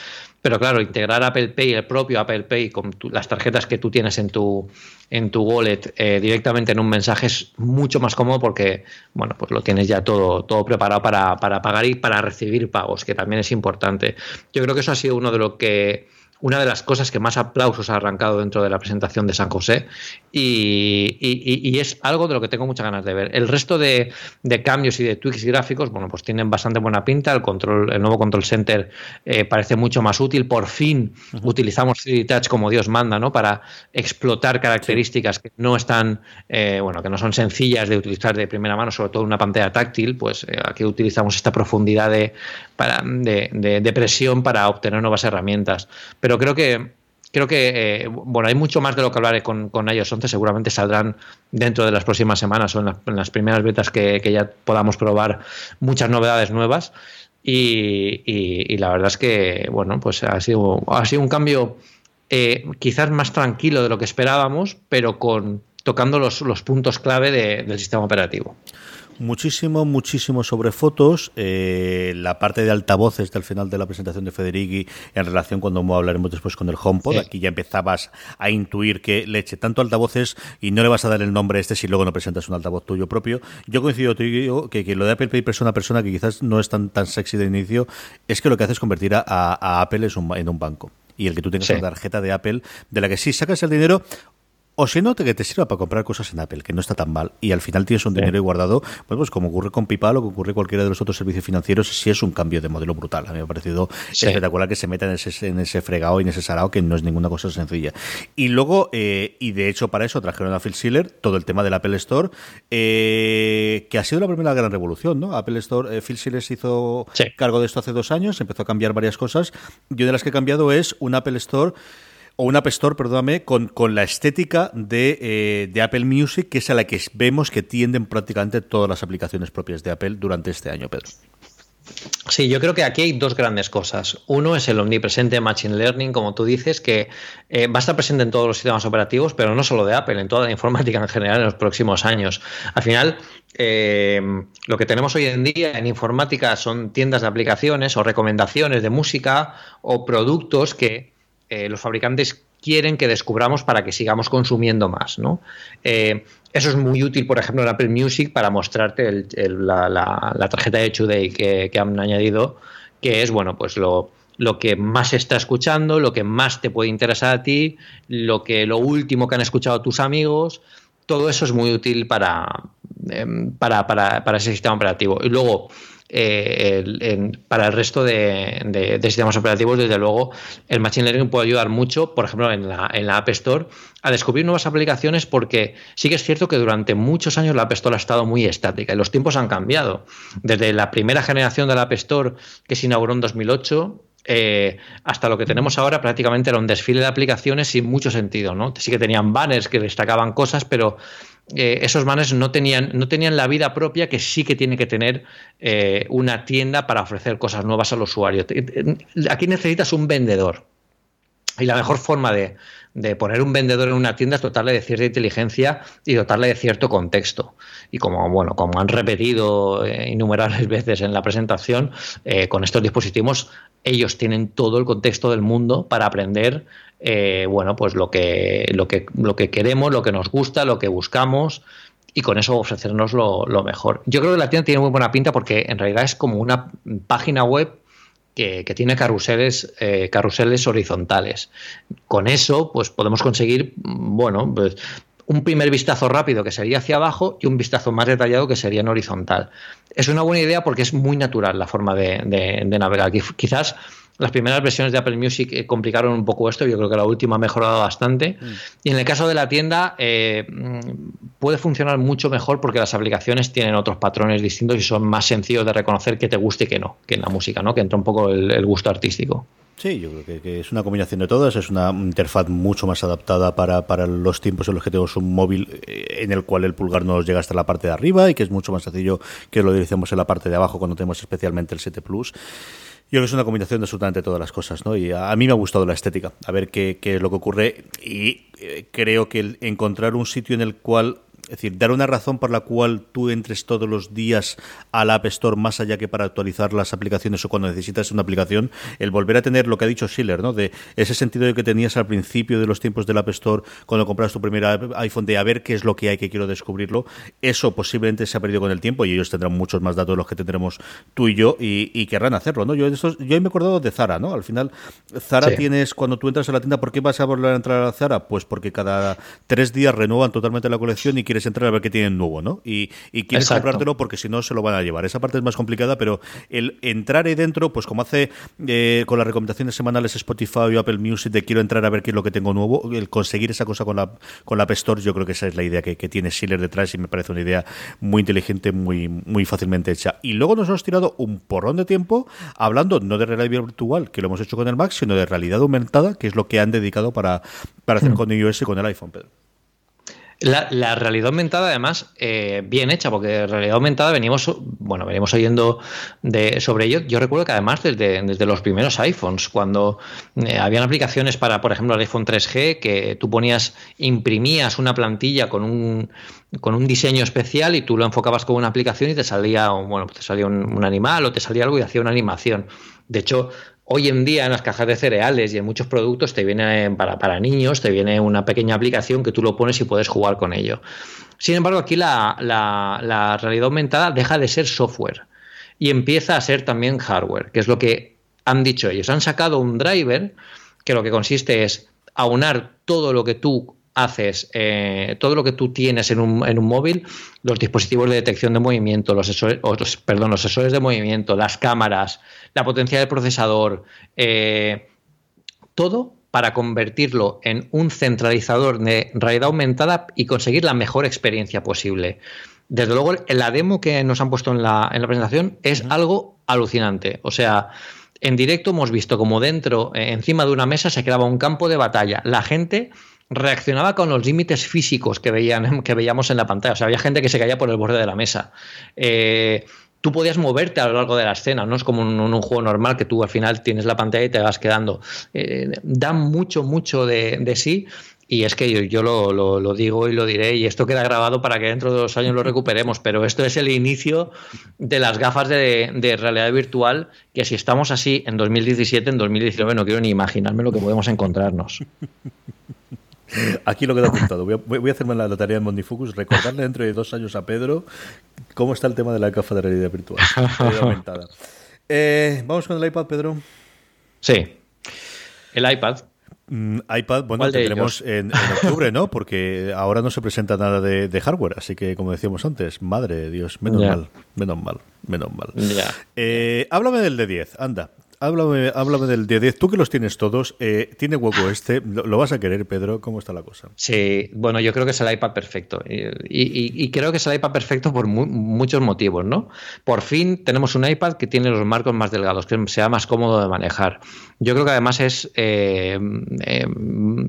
pero claro, integrar Apple Pay, el propio Apple Pay, con las tarjetas que tú tienes en tu, en tu wallet eh, directamente en un mensaje es mucho más cómodo porque, bueno, pues lo tienes ya todo, todo preparado para, para pagar y para recibir pagos, que también es importante. Yo creo que eso ha sido uno de lo que una de las cosas que más aplausos ha arrancado dentro de la presentación de San José y, es algo de lo que tengo muchas ganas de ver. El resto de, cambios y de tweaks gráficos, bueno, pues tienen bastante buena pinta. El control, el nuevo Control Center eh, parece mucho más útil. Por fin utilizamos 3D Touch como Dios manda, ¿no? Para explotar características que no están, eh, bueno, que no son sencillas de utilizar de primera mano, sobre todo una pantalla táctil. Pues eh, aquí utilizamos esta profundidad de, para, de presión para obtener nuevas herramientas pero creo que creo que eh, bueno hay mucho más de lo que hablaré con, con iOS 11 seguramente saldrán dentro de las próximas semanas o en, las primeras betas que, ya podamos probar muchas novedades nuevas. Y, la verdad es que bueno pues ha sido ha sido un cambio eh, quizás más tranquilo de lo que esperábamos pero con tocando los, los puntos clave del sistema operativo Muchísimo, muchísimo sobre fotos. Eh, la parte de altavoces del final de la presentación de Federighi en relación cuando hablaremos después con el HomePod. Aquí ya empezabas a intuir que le eche tanto altavoces y no le vas a dar el nombre a este si luego no presentas un altavoz tuyo propio. Yo coincido digo que, que lo de Apple Pay persona a persona, que quizás no es tan, tan sexy de inicio, es que lo que hace es convertir a, Apple en un, banco y el que tú tengas una tarjeta de Apple de la que sí sacas el dinero o si no, que te sirva para comprar cosas en Apple, que no está tan mal, y al final tienes un dinero guardado, pues, pues como ocurre con PayPal o que ocurre cualquiera de los otros servicios financieros, sí es un cambio de modelo brutal. A mí me ha parecido espectacular que se meta en ese, en ese fregado y en ese sarao, que no es ninguna cosa sencilla. Y luego, eh, y de hecho para eso trajeron a Phil Schiller todo el tema del Apple Store, eh, que ha sido la primera gran revolución, ¿no? Apple Store, eh, Phil Schiller se hizo cargo de esto hace dos años, empezó a cambiar varias cosas, y una de las que ha cambiado es un Apple Store o un App Store, perdóname, con, con la estética de, eh, de, Apple Music, que es a la que vemos que tienden prácticamente todas las aplicaciones propias de Apple durante este año, Pedro. Sí, yo creo que aquí hay dos grandes cosas. Uno es el omnipresente Machine Learning, como tú dices, que eh, va a estar presente en todos los sistemas operativos, pero no solo de Apple, en toda la informática en general en los próximos años. Al final, eh, lo que tenemos hoy en día en informática son tiendas de aplicaciones o recomendaciones de música o productos que eh, los fabricantes quieren que descubramos para que sigamos consumiendo más. ¿no? Eh, eso es muy útil, por ejemplo, en Apple Music para mostrarte la, tarjeta de Today que, han añadido, que es bueno, pues lo, lo que más está escuchando, lo que más te puede interesar a ti, lo que lo último que han escuchado tus amigos. Todo eso es muy útil para, em, para, para, para ese sistema operativo. Y luego, eh, para el resto de, sistemas operativos, desde luego, el Machine Learning puede ayudar mucho, por ejemplo, en la, App Store, a descubrir nuevas aplicaciones porque sí que es cierto que durante muchos años la App Store ha estado muy estática y los tiempos han cambiado. Desde la primera generación de la App Store que se inauguró en 2008, eh, hasta lo que tenemos ahora prácticamente era un desfile de aplicaciones sin mucho sentido, ¿no? Sí que tenían banners que destacaban cosas, pero eh, esos banners no tenían, no tenían la vida propia que sí que tiene que tener eh, una tienda para ofrecer cosas nuevas al usuario. Aquí necesitas un vendedor. Y la mejor forma de, poner un vendedor en una tienda es dotarle de cierta inteligencia y dotarle de cierto contexto. Y como, bueno, como han repetido eh, innumerables veces en la presentación, con estos dispositivos ellos tienen todo el contexto del mundo para aprender eh, bueno, pues lo que, lo, que, lo que queremos, lo que nos gusta, lo que buscamos y con eso ofrecernos lo, mejor. Yo creo que la tienda tiene muy buena pinta porque en realidad es como una página web que, tiene carruseles, eh, carruseles horizontales. Con eso, pues podemos conseguir, bueno, pues un primer vistazo rápido que sería hacia abajo y un vistazo más detallado que sería en horizontal. Es una buena idea porque es muy natural la forma de, de navegar. Quizás las primeras versiones de Apple Music eh, complicaron un poco esto, yo creo que la última ha mejorado bastante. Mm. Y en el caso de la tienda eh, puede funcionar mucho mejor porque las aplicaciones tienen otros patrones distintos y son más sencillos de reconocer que te guste y que no, que en la música, ¿no? que entra un poco el, gusto artístico. Sí, yo creo que, es una combinación de todas, es una interfaz mucho más adaptada para, para, los tiempos en los que tenemos un móvil eh, en el cual el pulgar no nos llega hasta la parte de arriba y que es mucho más sencillo que lo dirigimos en la parte de abajo cuando tenemos especialmente el 7 Plus. Yo creo que es una combinación de absolutamente todas las cosas, ¿no? Y a, mí me ha gustado la estética, a ver qué, qué es lo que ocurre y eh, creo que encontrar un sitio en el cual es decir, dar una razón por la cual tú entres todos los días al App Store más allá que para actualizar las aplicaciones o cuando necesitas una aplicación, el volver a tener lo que ha dicho Schiller, ¿no? De ese sentido de que tenías al principio de los tiempos del App Store cuando compras tu primer iPhone de a ver qué es lo que hay que quiero descubrirlo, eso posiblemente se ha perdido con el tiempo y ellos tendrán muchos más datos de los que tendremos tú y yo y, querrán hacerlo, ¿no? Yo, yo me he acordado de Zara, ¿no? Al final, Zara tienes, cuando tú entras a la tienda, ¿por qué vas a volver a entrar a Zara? Pues porque cada tres días renuevan totalmente la colección y quieres entrar a ver qué tienen nuevo, ¿no? Y, quieres comprártelo porque si no se lo van a llevar. Esa parte es más complicada, pero el entrar ahí dentro, pues como hace eh, con las recomendaciones semanales Spotify o Apple Music de quiero entrar a ver qué es lo que tengo nuevo, el conseguir esa cosa con la, con la App Store, yo creo que esa es la idea que, tiene Schiller detrás y me parece una idea muy inteligente, muy, muy fácilmente hecha. Y luego nos hemos tirado un porrón de tiempo hablando no de realidad virtual, que lo hemos hecho con el Mac, sino de realidad aumentada, que es lo que han dedicado para, para hacer mm. con iOS y con el iPhone, Pedro. La, realidad aumentada, además, eh, bien hecha, porque realidad aumentada venimos, bueno, venimos oyendo de, sobre ello. Yo recuerdo que además desde, desde los primeros iPhones, cuando eh, habían aplicaciones para, por ejemplo, el iPhone 3G, que tú ponías, imprimías una plantilla con un, con un diseño especial y tú lo enfocabas con una aplicación y te salía, bueno, te salía un animal o te salía algo y hacía una animación. De hecho, Hoy en día en las cajas de cereales y en muchos productos te viene para, para, niños, te viene una pequeña aplicación que tú lo pones y puedes jugar con ello. Sin embargo, aquí la, la, realidad aumentada deja de ser software y empieza a ser también hardware, que es lo que han dicho ellos. Han sacado un driver que lo que consiste es aunar todo lo que tú haces eh, todo lo que tú tienes en un, en un, móvil, los dispositivos de detección de movimiento, los sensores, perdón, los sensores de movimiento, las cámaras, la potencia del procesador, eh, todo para convertirlo en un centralizador de realidad aumentada y conseguir la mejor experiencia posible. Desde luego, la demo que nos han puesto en la, en la presentación es algo alucinante. O sea, en directo hemos visto como dentro, eh, encima de una mesa, se creaba un campo de batalla. La gente reaccionaba con los límites físicos que, veían, que veíamos en la pantalla. O sea, había gente que se caía por el borde de la mesa. Eh, tú podías moverte a lo largo de la escena, no es como un, un, juego normal que tú al final tienes la pantalla y te vas quedando. Eh, da mucho, mucho de, sí. Y es que yo, lo, digo y lo diré, y esto queda grabado para que dentro de dos años lo recuperemos, pero esto es el inicio de las gafas de, de realidad virtual, que si estamos así en 2017, en 2019, no quiero ni imaginarme lo que podemos encontrarnos. Aquí lo queda apuntado. Voy a, voy a hacerme la, tarea en Mondifocus, recordarle dentro de dos años a Pedro cómo está el tema de la gafa de realidad virtual. Eh, Vamos con el iPad, Pedro. Sí. El iPad. Mm, iPad, bueno, tendremos en, octubre, ¿no? Porque ahora no se presenta nada de, hardware, así que como decíamos antes, madre de Dios, menos mal, menos mal, menos mal. Eh, háblame del de 10, anda. Háblame, háblame del día 10. Tú que los tienes todos, eh, ¿tiene hueco este? ¿Lo, vas a querer, Pedro? ¿Cómo está la cosa? Sí, bueno, yo creo que es el iPad perfecto. Y, creo que es el iPad perfecto por muchos motivos, ¿no? Por fin tenemos un iPad que tiene los marcos más delgados, que sea más cómodo de manejar. Yo creo que además es eh, eh,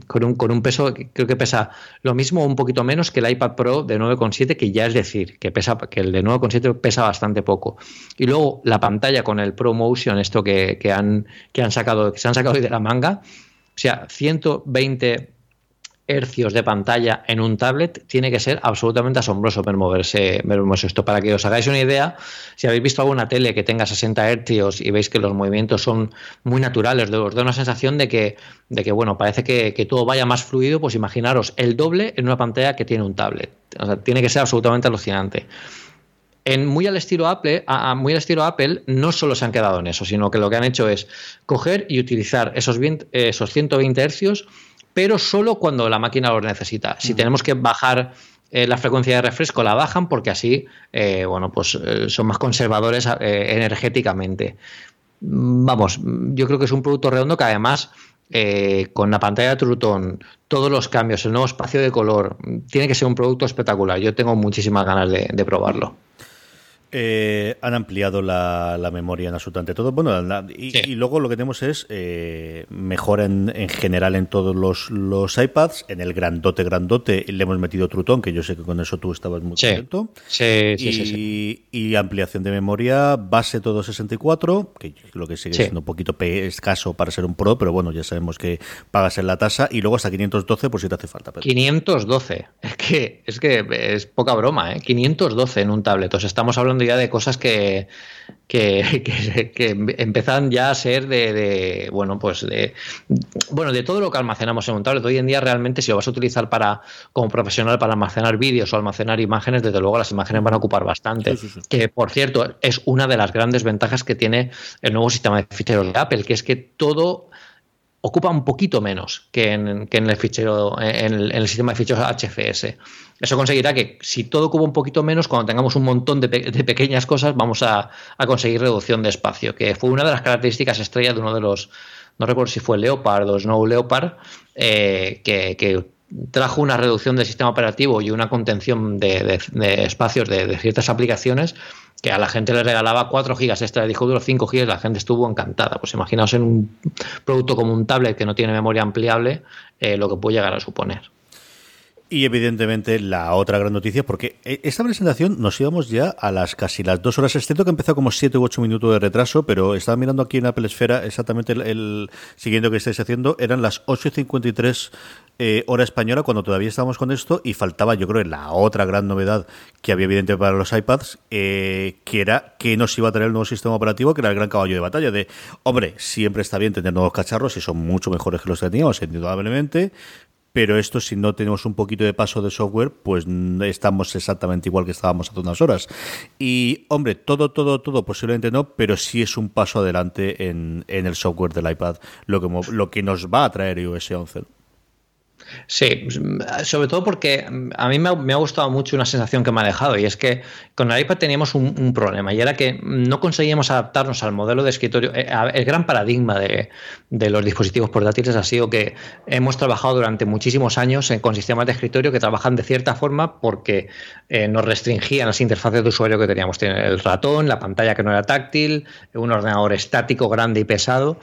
con, un, con un peso, creo que pesa lo mismo o un poquito menos que el iPad Pro de 9,7, que ya es decir, que, pesa, que el de 9,7 pesa bastante poco. Y luego la pantalla con el Pro Motion, esto que que, han, que, han sacado, que se han sacado hoy de la manga. O sea, 120 hercios de pantalla en un tablet tiene que ser absolutamente asombroso ver moverse, ver esto. Para que os hagáis una idea, si habéis visto alguna tele que tenga 60 hercios y veis que los movimientos son muy naturales, os da una sensación de que, de que bueno, parece que, que, todo vaya más fluido, pues imaginaros el doble en una pantalla que tiene un tablet. O sea, tiene que ser absolutamente alucinante muy al estilo Apple, muy al estilo Apple, no solo se han quedado en eso, sino que lo que han hecho es coger y utilizar esos, esos 120 hercios, pero solo cuando la máquina los necesita. Si tenemos que bajar eh, la frecuencia de refresco, la bajan porque así, eh, bueno, pues eh, son más conservadores energéticamente. vamos, yo creo que es un producto redondo que además eh, con la pantalla de Truton, todos los cambios, el nuevo espacio de color, tiene que ser un producto espectacular. Yo tengo muchísimas ganas de probarlo. Eh, han ampliado la, memoria en absolutamente todo. Bueno, y, luego lo que tenemos es eh, mejora en, general en todos los, los, iPads. En el grandote, grandote, le hemos metido Trutón, que yo sé que con eso tú estabas muy contento. Sí, y, y, ampliación de memoria, base todo 64, que lo que sigue siendo un poquito escaso para ser un Pro, pero bueno, ya sabemos que pagas en la tasa. Y luego hasta 512 por si te hace falta. 512, es que, es que es poca broma, ¿eh? 512 en un tablet. O estamos hablando ya de cosas que, que, que, empiezan ya a ser de, bueno, pues de, bueno, de todo lo que almacenamos en un tablet. Hoy en día realmente si lo vas a utilizar para, como profesional para almacenar vídeos o almacenar imágenes, desde luego las imágenes van a ocupar bastante. Que por cierto, es una de las grandes ventajas que tiene el nuevo sistema de ficheros de Apple, que es que todo ocupa un poquito menos que en, el fichero, en el, sistema de ficheros HFS. Eso conseguirá que si todo ocupa un poquito menos, cuando tengamos un montón de, pequeñas cosas, vamos a, conseguir reducción de espacio, que fue una de las características estrellas de uno de los, no recuerdo si fue Leopard o Snow Leopard, eh, que, trajo una reducción del sistema operativo y una contención de, espacios de, ciertas aplicaciones que a la gente le regalaba 4 gigas extra de disco duro, 5 gigas, la gente estuvo encantada. Pues imaginaos en un producto como un tablet que no tiene memoria ampliable, eh, lo que puede llegar a suponer. Y evidentemente la otra gran noticia, porque e, esta presentación nos íbamos ya a las casi las dos horas, excepto que empezó como 7 u 8 minutos de retraso, pero estaba mirando aquí en Apple Esfera exactamente el, siguiente que estáis haciendo, eran las 8.53 eh, hora española cuando todavía estábamos con esto y faltaba yo creo la otra gran novedad que había evidente para los iPads, eh, que era que nos iba a traer el nuevo sistema operativo, que era el gran caballo de batalla de, hombre, siempre está bien tener nuevos cacharros y son mucho mejores que los que teníamos, indudablemente, pero esto si no tenemos un poquito de paso de software, pues estamos exactamente igual que estábamos hace unas horas. Y hombre, todo, todo, todo posiblemente no, pero sí es un paso adelante en, en el software del iPad, lo que, lo que nos va a traer iOS 11. Sí, sobre todo porque a mí me ha, gustado mucho una sensación que me ha dejado y es que con el iPad teníamos un, problema y era que no conseguíamos adaptarnos al modelo de escritorio. Eh, el gran paradigma de, los dispositivos portátiles ha sido que hemos trabajado durante muchísimos años con sistemas de escritorio que trabajan de cierta forma porque eh, nos restringían las interfaces de usuario que teníamos. El ratón, la pantalla que no era táctil, un ordenador estático grande y pesado.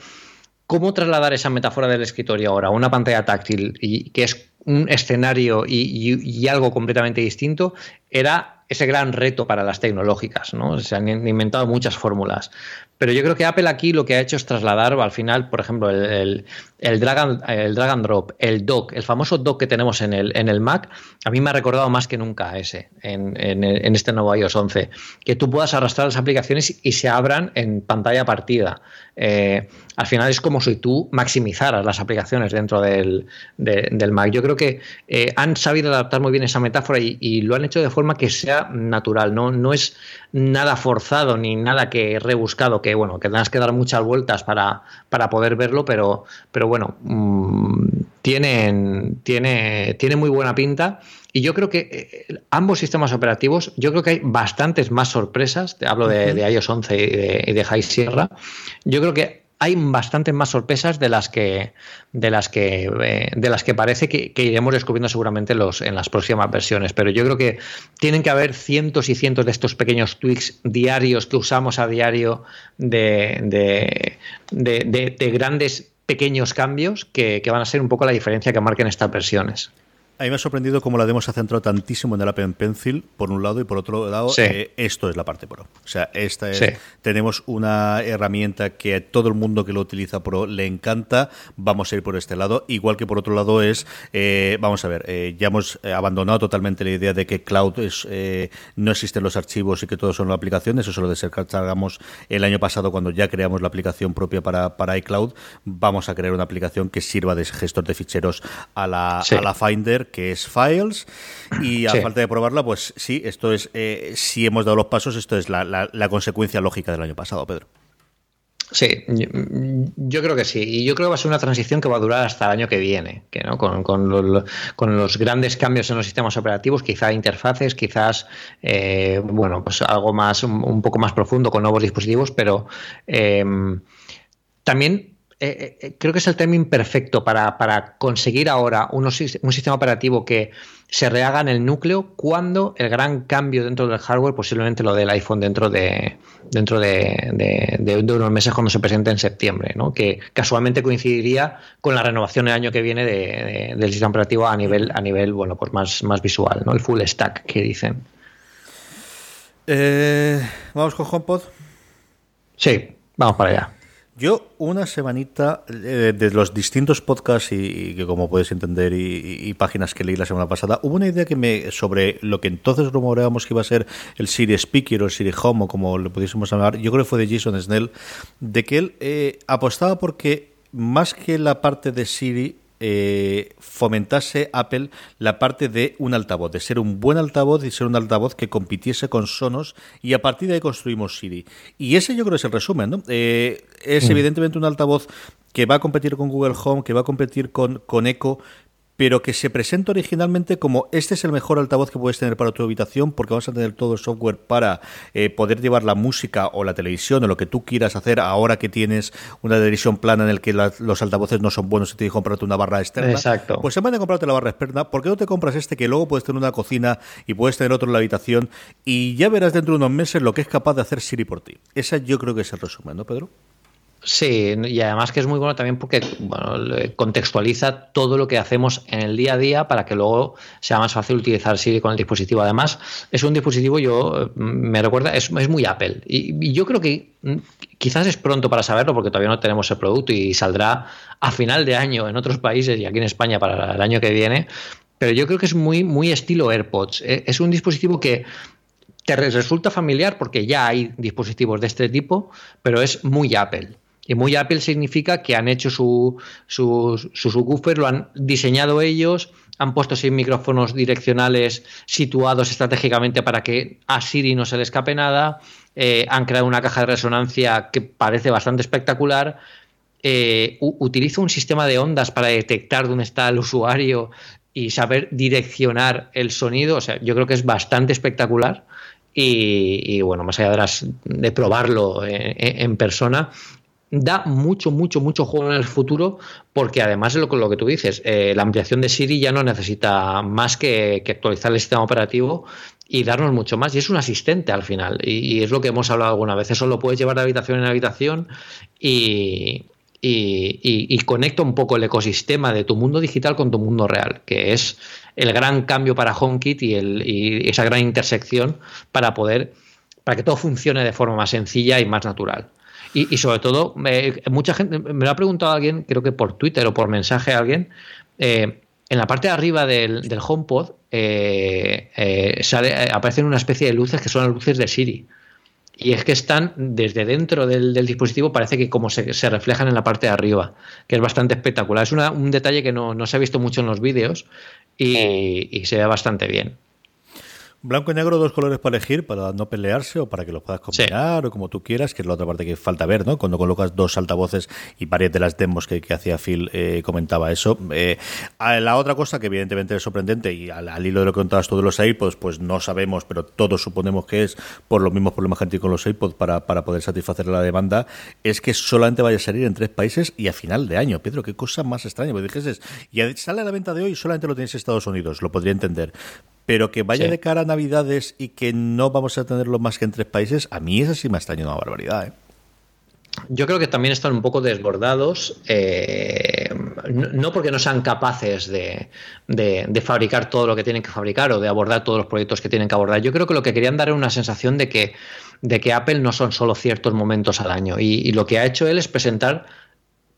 ¿Cómo trasladar esa metáfora del escritorio ahora a una pantalla táctil y que es un escenario y, algo completamente distinto? Era ese gran reto para las tecnológicas, ¿no? Se han inventado muchas fórmulas. Pero yo creo que Apple aquí lo que ha hecho es trasladar al final, por ejemplo, el, drag, and, drop, el dock, el famoso dock que tenemos en el, Mac, a mí me ha recordado más que nunca ese, en, en, este nuevo iOS 11. Que tú puedas arrastrar las aplicaciones y se abran en pantalla partida. Eh, al final es como si tú maximizaras las aplicaciones dentro del, del Mac. Yo creo que eh, han sabido adaptar muy bien esa metáfora y, lo han hecho de forma que sea natural, no, no es nada forzado ni nada que rebuscado, que bueno, que tengas que dar muchas vueltas para, para poder verlo, pero, pero bueno, mm, tienen, tiene, tiene muy buena pinta. Y yo creo que eh, ambos sistemas operativos, yo creo que hay bastantes más sorpresas. Te hablo de, iOS 11 y de, y de High Sierra. Yo creo que hay bastantes más sorpresas de las que de las que eh, de las que parece que, iremos descubriendo seguramente los, en las próximas versiones. Pero yo creo que tienen que haber cientos y cientos de estos pequeños tweaks diarios que usamos a diario de, de, grandes pequeños cambios que, que van a ser un poco la diferencia que marquen estas versiones. A mí me ha sorprendido cómo la demo se ha centrado tantísimo en el Apple Pencil, por un lado, y por otro lado, eh, esto es la parte Pro. O sea, esta es, tenemos una herramienta que a todo el mundo que lo utiliza Pro le encanta. Vamos a ir por este lado. Igual que por otro lado es, eh, vamos a ver, eh, ya hemos abandonado totalmente la idea de que Cloud es, no existen los archivos y que todos son aplicaciones. Eso lo descargamos el año pasado cuando ya creamos la aplicación propia para, para iCloud. Vamos a crear una aplicación que sirva de gestor de ficheros a la, a la Finder que es Files, y a falta de probarla, pues sí, esto es, eh, si hemos dado los pasos, esto es la, la consecuencia lógica del año pasado, Pedro. Sí, yo, creo que sí. Y yo creo que va a ser una transición que va a durar hasta el año que viene, que ¿no? con, los grandes cambios en los sistemas operativos, quizá interfaces, quizás eh, bueno, pues algo más, un, poco más profundo con nuevos dispositivos, pero eh, también eh, eh, creo que es el término perfecto para, conseguir ahora un sistema operativo que se rehaga en el núcleo cuando el gran cambio dentro del hardware posiblemente lo del iPhone dentro de dentro de, unos meses cuando se presente en septiembre, ¿no? que casualmente coincidiría con la renovación el año que viene del sistema operativo a nivel a nivel bueno pues más, más visual, ¿no? el full stack que dicen. Eh, vamos con HomePod. Sí, vamos para allá. Yo una semanita eh, de los distintos podcasts y, que como puedes entender y, páginas que leí la semana pasada, hubo una idea que me sobre lo que entonces rumoreábamos que iba a ser el Siri Speaker o el Siri Home o como lo pudiésemos llamar, yo creo que fue de Jason Snell, de que él eh, apostaba porque más que la parte de Siri eh, fomentase Apple la parte de un altavoz, de ser un buen altavoz y ser un altavoz que compitiese con Sonos y a partir de ahí construimos Siri. Y ese yo creo es el resumen, ¿no? Eh, es mm. evidentemente un altavoz que va a competir con Google Home, que va a competir con, con Echo, pero que se presenta originalmente como este es el mejor altavoz que puedes tener para tu habitación porque vamos a tener todo el software para eh, poder llevar la música o la televisión o lo que tú quieras hacer ahora que tienes una televisión plana en el que los altavoces no son buenos y te que comprarte una barra externa. Exacto. Pues en vez de comprarte la barra externa, ¿por qué no te compras este que luego puedes tener una cocina y puedes tener otro en la habitación y ya verás dentro de unos meses lo que es capaz de hacer Siri por ti? Esa yo creo que es el resumen, ¿no, Pedro? Sí, y además que es muy bueno también porque contextualiza todo lo que hacemos en el día a día para que luego sea más fácil utilizar Siri con el dispositivo. Además, es un dispositivo, yo mm, me recuerda, es, muy Apple. Y, yo creo que mm, quizás es pronto para saberlo porque todavía no tenemos el producto y saldrá a final de año en otros países y aquí en España para el año que viene. Pero yo creo que es muy, muy estilo AirPods. E, es un dispositivo que te resulta familiar porque ya hay dispositivos de este tipo, pero es muy Apple. Y muy Apple significa que han hecho su, su, su subwoofer, lo han diseñado ellos, han puesto seis micrófonos direccionales situados estratégicamente para que a Siri no se le escape nada, eh, han creado una caja de resonancia que parece bastante espectacular, eh, utiliza un sistema de ondas para detectar dónde está el usuario y saber direccionar el sonido, o sea, yo creo que es bastante espectacular. Y, bueno, más allá de, las, de probarlo en persona, da mucho, mucho, mucho juego en el futuro porque además de lo, lo que tú dices, eh, la ampliación de Siri ya no necesita más que, actualizar el sistema operativo y darnos mucho más. Y es un asistente al final. Y, es lo que hemos hablado alguna vez. Eso lo puedes llevar de habitación en habitación y, y, conecta un poco el ecosistema de tu mundo digital con tu mundo real, que es el gran cambio para HomeKit y, el, y esa gran intersección para poder para que todo funcione de forma más sencilla y más natural. Y, sobre todo, mucha gente, me lo ha preguntado alguien, creo que por Twitter o por mensaje a alguien, eh, en la parte de arriba del, del HomePod eh, eh, sale, aparecen una especie de luces que son las luces de Siri. Y es que están desde dentro del, dispositivo, parece que como se, se, reflejan en la parte de arriba, que es bastante espectacular. Es un detalle que no, no, se ha visto mucho en los vídeos y, y se ve bastante bien. Blanco y negro, dos colores para elegir, para no pelearse o para que los puedas combinar o como tú quieras, que es la otra parte que falta ver, ¿no? Cuando colocas dos altavoces y varias de las demos que, hacía Phil eh, comentaba eso. Eh, la otra cosa que evidentemente es sorprendente y al, hilo de lo que contabas tú de los iPods, pues no sabemos, pero todos suponemos que es por los mismos problemas que han con los iPods para, para poder satisfacer la demanda, es que solamente vaya a salir en tres países y a final de año. Pedro, qué cosa más extraña. Porque dijese, y sale a la venta de hoy y solamente lo tienes en Estados Unidos, lo podría entender pero que vaya de cara a Navidades y que no vamos a tenerlo más que en tres países, a mí eso sí me ha extrañado una barbaridad. ¿eh? Yo creo que también están un poco desbordados, eh, no porque no sean capaces de, fabricar todo lo que tienen que fabricar o de abordar todos los proyectos que tienen que abordar. Yo creo que lo que querían dar es una sensación de que, de que Apple no son solo ciertos momentos al año. y lo que ha hecho él es presentar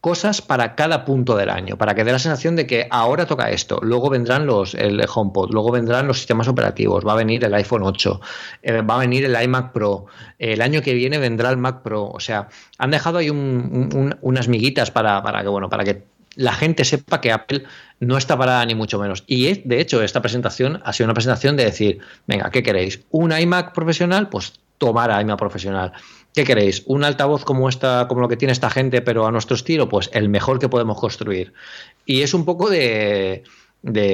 cosas para cada punto del año, para que dé la sensación de que ahora toca esto, luego vendrán los el HomePod, luego vendrán los sistemas operativos, va a venir el iPhone 8, eh, va a venir el iMac Pro, el año que viene vendrá el Mac Pro, o sea, han dejado ahí unas miguitas para, para que bueno, para que la gente sepa que Apple no está parada ni mucho menos. Y de hecho esta presentación ha sido una presentación de decir, venga, ¿qué queréis? ¿Un iMac profesional? Pues tomar a IMA profesional. ¿Qué queréis? ¿Un altavoz como esta, como lo que tiene esta gente, pero a nuestro estilo? Pues el mejor que podemos construir. Y es un poco de,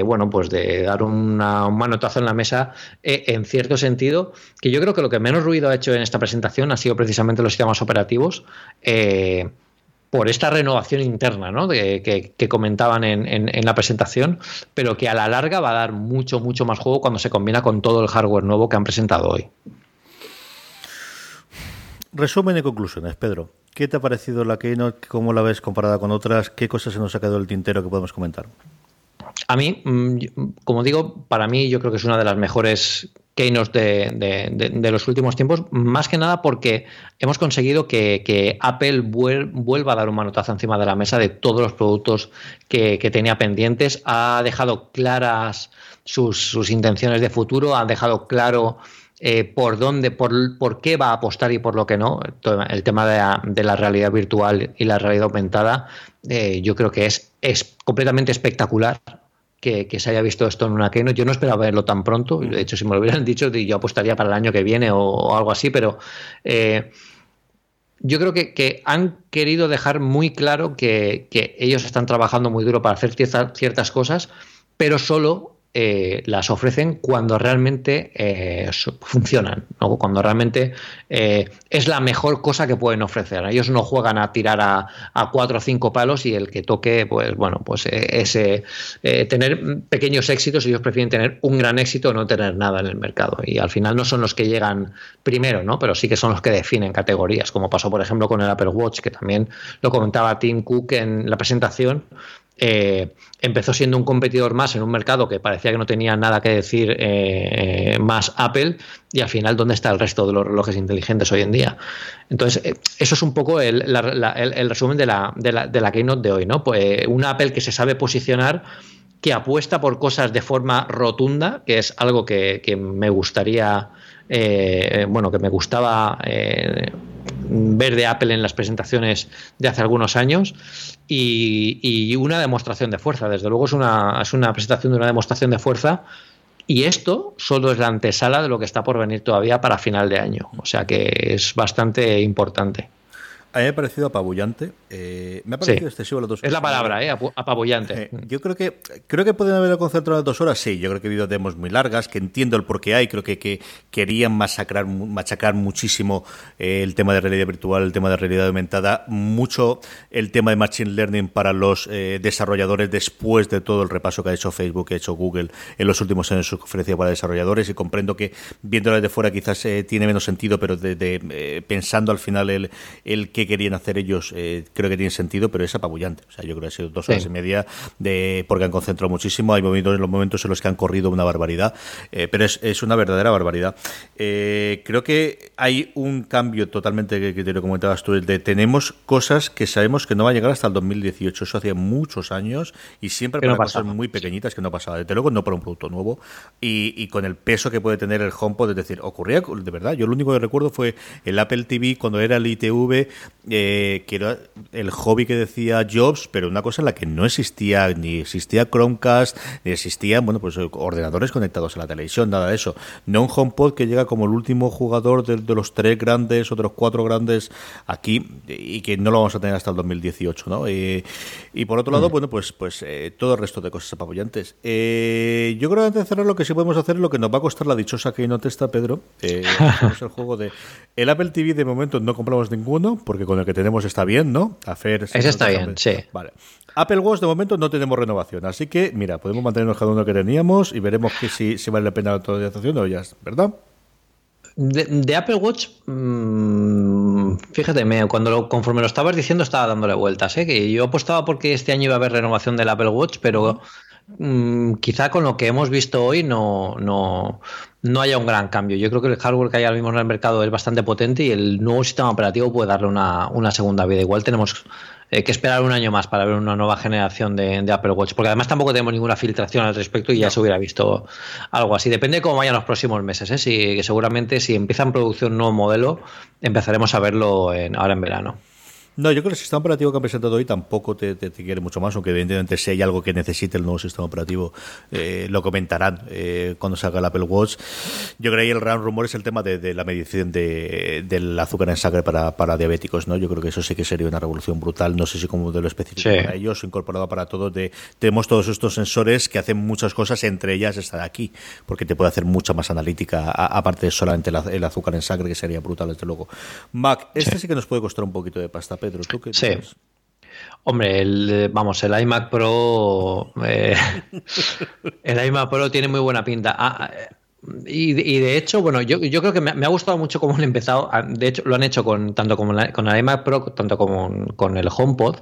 bueno, pues de dar una, un manotazo en la mesa eh, en cierto sentido, que yo creo que lo que menos ruido ha hecho en esta presentación ha sido precisamente los sistemas operativos. Eh, por esta renovación interna ¿no? que, comentaban en, en, la presentación, pero que a la larga va a dar mucho, mucho más juego cuando se combina con todo el hardware nuevo que han presentado hoy. Resumen y conclusiones, Pedro. ¿Qué te ha parecido la Keynote? ¿Cómo la ves comparada con otras? ¿Qué cosas se nos ha quedado del tintero que podemos comentar? A mí, mm, como digo, para mí yo creo que es una de las mejores Keynotes de, los últimos tiempos, más que nada porque hemos conseguido que, Apple vuelva a dar un manotazo encima de la mesa de todos los productos que, tenía pendientes, ha dejado claras sus, intenciones de futuro, ha dejado claro eh, por dónde, por, por, qué va a apostar y por lo que no. El tema de la, realidad virtual y la realidad aumentada, eh, yo creo que es, es completamente espectacular que, se haya visto esto en una Keynote. Yo no esperaba verlo tan pronto. De hecho, si me lo hubieran dicho, yo apostaría para el año que viene o, algo así, pero eh, yo creo que, han querido dejar muy claro que, que, ellos están trabajando muy duro para hacer ciertas cosas, pero solo eh, las ofrecen cuando realmente eh, funcionan, cuando realmente eh, es la mejor cosa que pueden ofrecer. Ellos no juegan a tirar a, cuatro o cinco palos y el que toque, pues bueno, pues ese tener pequeños éxitos, ellos prefieren tener un gran éxito o no tener nada en el mercado. Y al final no son los que llegan primero, ¿no? pero sí que son los que definen categorías, como pasó por ejemplo con el Apple Watch, que también lo comentaba Tim Cook en la presentación eh, empezó siendo un competidor más en un mercado que parecía que no tenía nada que decir eh, más Apple y al final dónde está el resto de los relojes inteligentes hoy en día. Entonces, eh, eso es un poco el, resumen de la, de, la, de la keynote de hoy, ¿no? Pues un Apple que se sabe posicionar que apuesta por cosas de forma rotunda, que es algo que, me gustaría, bueno, que me gustaba ver de Apple en las presentaciones de hace algunos años y, una demostración de fuerza. Desde luego es una, es una presentación de una demostración de fuerza y esto solo es la antesala de lo que está por venir todavía para final de año. O sea que es bastante importante. A mí me ha parecido apabullante. Eh, me ha parecido excesivo las dos horas. Es la palabra, ¿eh? apabullante. Eh, yo creo que creo que pueden haberlo concentrado las dos horas, sí. Yo creo que he habido demos muy largas, que entiendo el por qué hay. Creo que, que querían masacrar, machacar muchísimo eh, el tema de realidad virtual, el tema de realidad aumentada, mucho el tema de Machine Learning para los desarrolladores después de todo el repaso que ha hecho Facebook, que ha hecho Google en los últimos años su conferencia para desarrolladores. Y comprendo que viéndolo desde fuera quizás tiene menos sentido, pero de, pensando al final el, el que querían hacer ellos eh, creo que tiene sentido, pero es apabullante. O sea, yo creo que ha sido dos horas y media de porque han concentrado muchísimo. Hay momentos en los momentos en los que han corrido una barbaridad, eh, pero es, es, una verdadera barbaridad. Eh, creo que hay un cambio totalmente que, te lo comentabas tú, de tenemos cosas que sabemos que no va a llegar hasta el 2018. Eso hacía muchos años y siempre para cosas muy pequeñitas que no pasaba. Desde luego no para un producto nuevo y, y con el peso que puede tener el HomePod, es decir, ocurría de verdad. Yo lo único que recuerdo fue el Apple TV cuando era el ITV eh, que era el hobby que decía Jobs, pero una cosa en la que no existía, ni existía Chromecast, ni existían, bueno, pues ordenadores conectados a la televisión, nada de eso. No un HomePod que llega como el último jugador de, los tres grandes, otros cuatro grandes aquí, y que no lo vamos a tener hasta el 2018, ¿no? y por otro lado, mm. bueno, pues, pues eh, todo el resto de cosas apabullantes. Eh, yo creo que antes de cerrar lo que sí podemos hacer es lo que nos va a costar la dichosa que no testa Pedro. Eh, el juego de... El Apple TV de momento no compramos ninguno, porque con el que tenemos está bien, ¿no? Hacer, Ese está bien, sí. Vale. Apple Watch de momento no tenemos renovación, así que mira, podemos mantenernos cada uno que teníamos y veremos que si, si vale la pena la actualización o ya, ¿verdad? De, Apple Watch, mmm, fíjate, cuando lo, conforme lo estabas diciendo estaba dándole vueltas, ¿eh? que yo apostaba porque este año iba a haber renovación del Apple Watch, pero mm, quizá con lo que hemos visto hoy no, no, no haya un gran cambio. Yo creo que el hardware que hay ahora mismo en el mercado es bastante potente y el nuevo sistema operativo puede darle una, segunda vida. Igual tenemos eh, que esperar un año más para ver una nueva generación de, Apple Watch, porque además tampoco tenemos ninguna filtración al respecto y ya se hubiera visto algo así. Depende de cómo vayan los próximos meses. ¿eh? Si, seguramente si empieza en producción un nuevo modelo, empezaremos a verlo ahora en verano. No, yo creo que el sistema operativo que han presentado hoy tampoco te, quiere mucho más, aunque evidentemente si hay algo que necesite el nuevo sistema operativo, eh, lo comentarán eh, cuando salga el Apple Watch. Yo creo que el gran rumor es el tema de, la medición de, del azúcar en sangre para, para, diabéticos, ¿no? Yo creo que eso sí que sería una revolución brutal, no sé si como modelo específico para ellos, incorporado para todos, de, tenemos todos estos sensores que hacen muchas cosas, entre ellas estar aquí, porque te puede hacer mucha más analítica, aparte de solamente el, azúcar en sangre, que sería brutal, desde luego. Mac, este sí que nos puede costar un poquito de pasta Pedro, ¿tú qué Sí. Hombre, el, vamos, el iMac Pro. Eh, el iMac Pro tiene muy buena pinta. Ah, y, de hecho, bueno, yo, yo creo que me, ha gustado mucho cómo han empezado. Ah, de hecho, lo han hecho con tanto como con el iMac Pro, tanto como con el HomePod.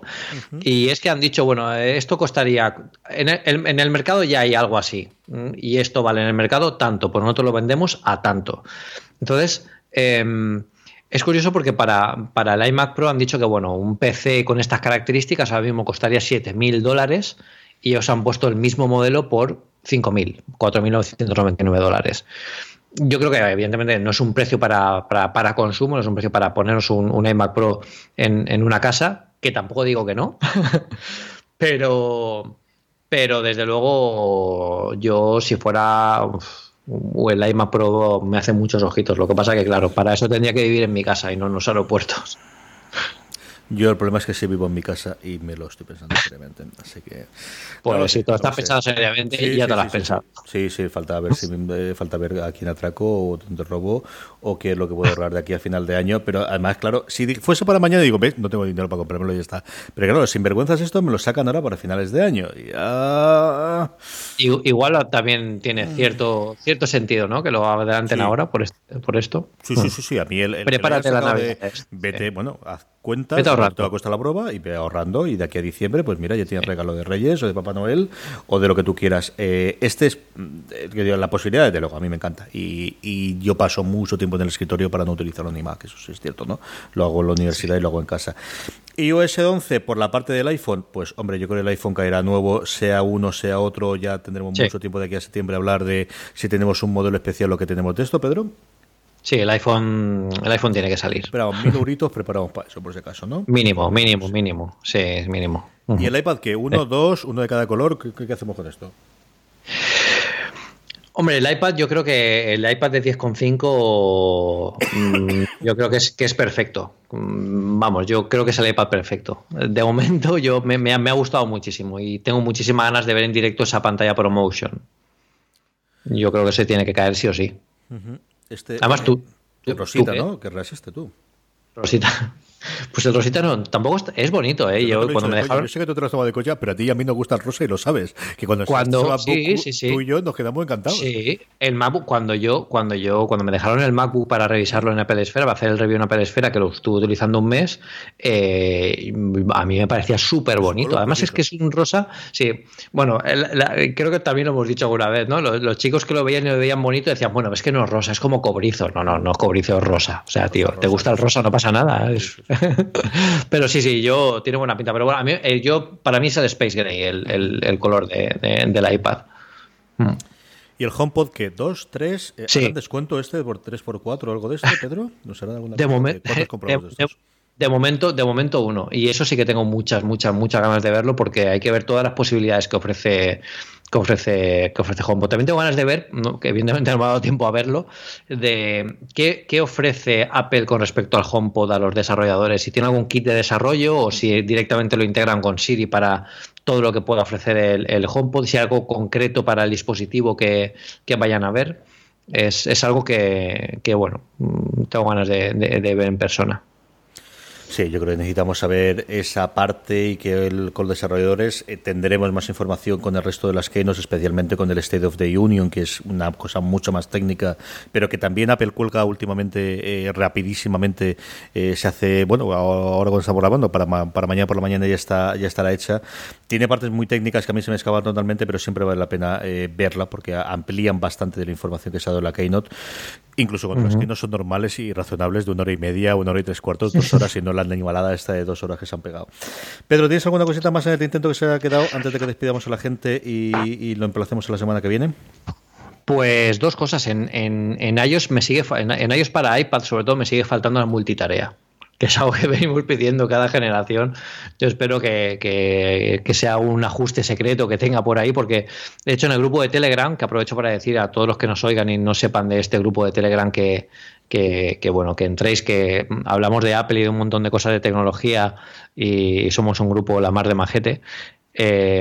Y es que han dicho, bueno, esto costaría. En el, en el, mercado ya hay algo así. Y esto vale en el mercado tanto, pues nosotros lo vendemos a tanto. Entonces. Eh, es curioso porque para, para, el iMac Pro han dicho que bueno, un PC con estas características ahora mismo costaría 7.000 dólares y os han puesto el mismo modelo por 5.000, 4.999 dólares. Yo creo que evidentemente no es un precio para, para, consumo, no es un precio para ponernos un, iMac Pro en, una casa, que tampoco digo que no, pero, pero desde luego yo si fuera o el iMac Pro me hace muchos ojitos. Lo que pasa que, claro, para eso tendría que vivir en mi casa y no en los aeropuertos. Yo el problema es que sí vivo en mi casa y me lo estoy pensando seriamente. Así que. Pues si tú estás pensando seriamente, ya te lo has pensado. Sí, sí, falta ver si falta ver a quién atraco o dónde robo o qué es lo que puedo ahorrar de aquí a final de año. Pero además, claro, si fuese para mañana, digo, ¿ves? No tengo dinero para comprármelo y ya está. Pero claro, sin vergüenzas esto me lo sacan ahora para finales de año. Ya... Igual también tiene cierto cierto sentido, ¿no? Que lo adelanten ahora por, por esto. Sí, sí, sí, sí. A mí el. Prepárate la nave. vete, bueno, haz cuentas, te va a costar la prueba y ve ahorrando y de aquí a diciembre, pues mira, ya tienes regalo de Reyes o de Papá Noel o de lo que tú quieras. Eh, este es mm, la posibilidad, desde luego, a mí me encanta. Y, y, yo paso mucho tiempo en el escritorio para no utilizarlo ni Mac, eso sí es cierto, ¿no? Lo hago en la universidad y lo hago en casa. Y OS 11, por la parte del iPhone, pues hombre, yo creo que el iPhone caerá nuevo, sea uno, sea otro, ya tendremos mucho tiempo de aquí a septiembre a hablar de si tenemos un modelo especial lo que tenemos de esto, Pedro. Sí, el iPhone, el iPhone tiene que salir. Pero mil euritos preparamos para eso, por ese caso, ¿no? Mínimo, mínimo, mínimo. Sí, es mínimo. ¿Y el iPad qué? ¿Uno, dos, uno de cada color? ¿Qué, hacemos con esto? Hombre, el iPad, yo creo que el iPad de 10,5 mm, yo creo que es, que es perfecto. Mm, vamos, yo creo que es el iPad perfecto. De momento yo me, me, ha, gustado muchísimo y tengo muchísimas ganas de ver en directo esa pantalla ProMotion. Yo creo que se tiene que caer sí o sí. Este, Además, tú. Rosita, ¿no? Que resiste tú. Rosita. Pues el rosita no, tampoco es, bonito, ¿eh? Yo, cuando me dejaron... yo sé que tú te lo has tomado de coche, pero a ti y a mí nos gusta el rosa y lo sabes. Que cuando, cuando sí, sí, sí. tú y yo nos quedamos encantados. Sí, el MacBook, cuando yo, cuando yo, cuando me dejaron el MacBook para revisarlo en Apple Esfera, para hacer el review en Apple Esfera, que lo estuve utilizando un mes, eh, a mí me parecía súper bonito. Además es que es un rosa, sí. Bueno, creo que también lo hemos dicho alguna vez, ¿no? Los, chicos que lo veían y lo veían bonito decían, bueno, es que no es rosa, es como cobrizo. No, no, no cobrizo es rosa. O sea, tío, te gusta el rosa, no pasa nada. Pero sí, sí, yo tiene buena pinta. Pero bueno, a mí, eh, yo, para mí es el Space Gray, el, color de, del iPad. Hmm. ¿Y el HomePod qué? ¿Dos? ¿Tres? Eh, sí. descuento este por 3x4 o algo de esto, Pedro? ¿No será de alguna de, momento de, momento, de momento uno. Y eso sí que tengo muchas, muchas, muchas ganas de verlo porque hay que ver todas las posibilidades que ofrece que ofrece, que ofrece HomePod. También tengo ganas de ver, que evidentemente no me ha dado tiempo a verlo, de qué, qué, ofrece Apple con respecto al HomePod a los desarrolladores. Si tiene algún kit de desarrollo o si directamente lo integran con Siri para todo lo que pueda ofrecer el, el HomePod, si hay algo concreto para el dispositivo que, que vayan a ver. Es, es algo que, que, bueno, tengo ganas de ver en persona. Sí, yo creo que necesitamos saber esa parte y que el, con los desarrolladores eh, tendremos más información con el resto de las keynotes, especialmente con el State of the Union, que es una cosa mucho más técnica, pero que también Apple cuelga últimamente eh, rapidísimamente. Eh, se hace, bueno, ahora cuando estamos grabando, para, para mañana por la mañana ya está ya estará hecha. Tiene partes muy técnicas que a mí se me escapan totalmente, pero siempre vale la pena verla porque amplían bastante de la información que se ha dado en la keynote incluso con las que no son normales y razonables de una hora y media, una hora y tres cuartos, dos horas, y no la animalada esta de dos horas que se han pegado. Pedro, ¿tienes alguna cosita más en el intento que se ha quedado antes de que despidamos a la gente y, lo emplacemos a la semana que viene? Pues dos cosas. En, en, iOS me sigue en, iOS para iPad, sobre todo, me sigue faltando la multitarea. que es algo que venimos pidiendo cada generación. Yo espero que, que, sea un ajuste secreto que tenga por ahí, porque de hecho en el grupo de Telegram, que aprovecho para decir a todos los que nos oigan y no sepan de este grupo de Telegram que, que, bueno, que entréis, que hablamos de Apple y de un montón de cosas de tecnología y somos un grupo la mar de majete. Eh,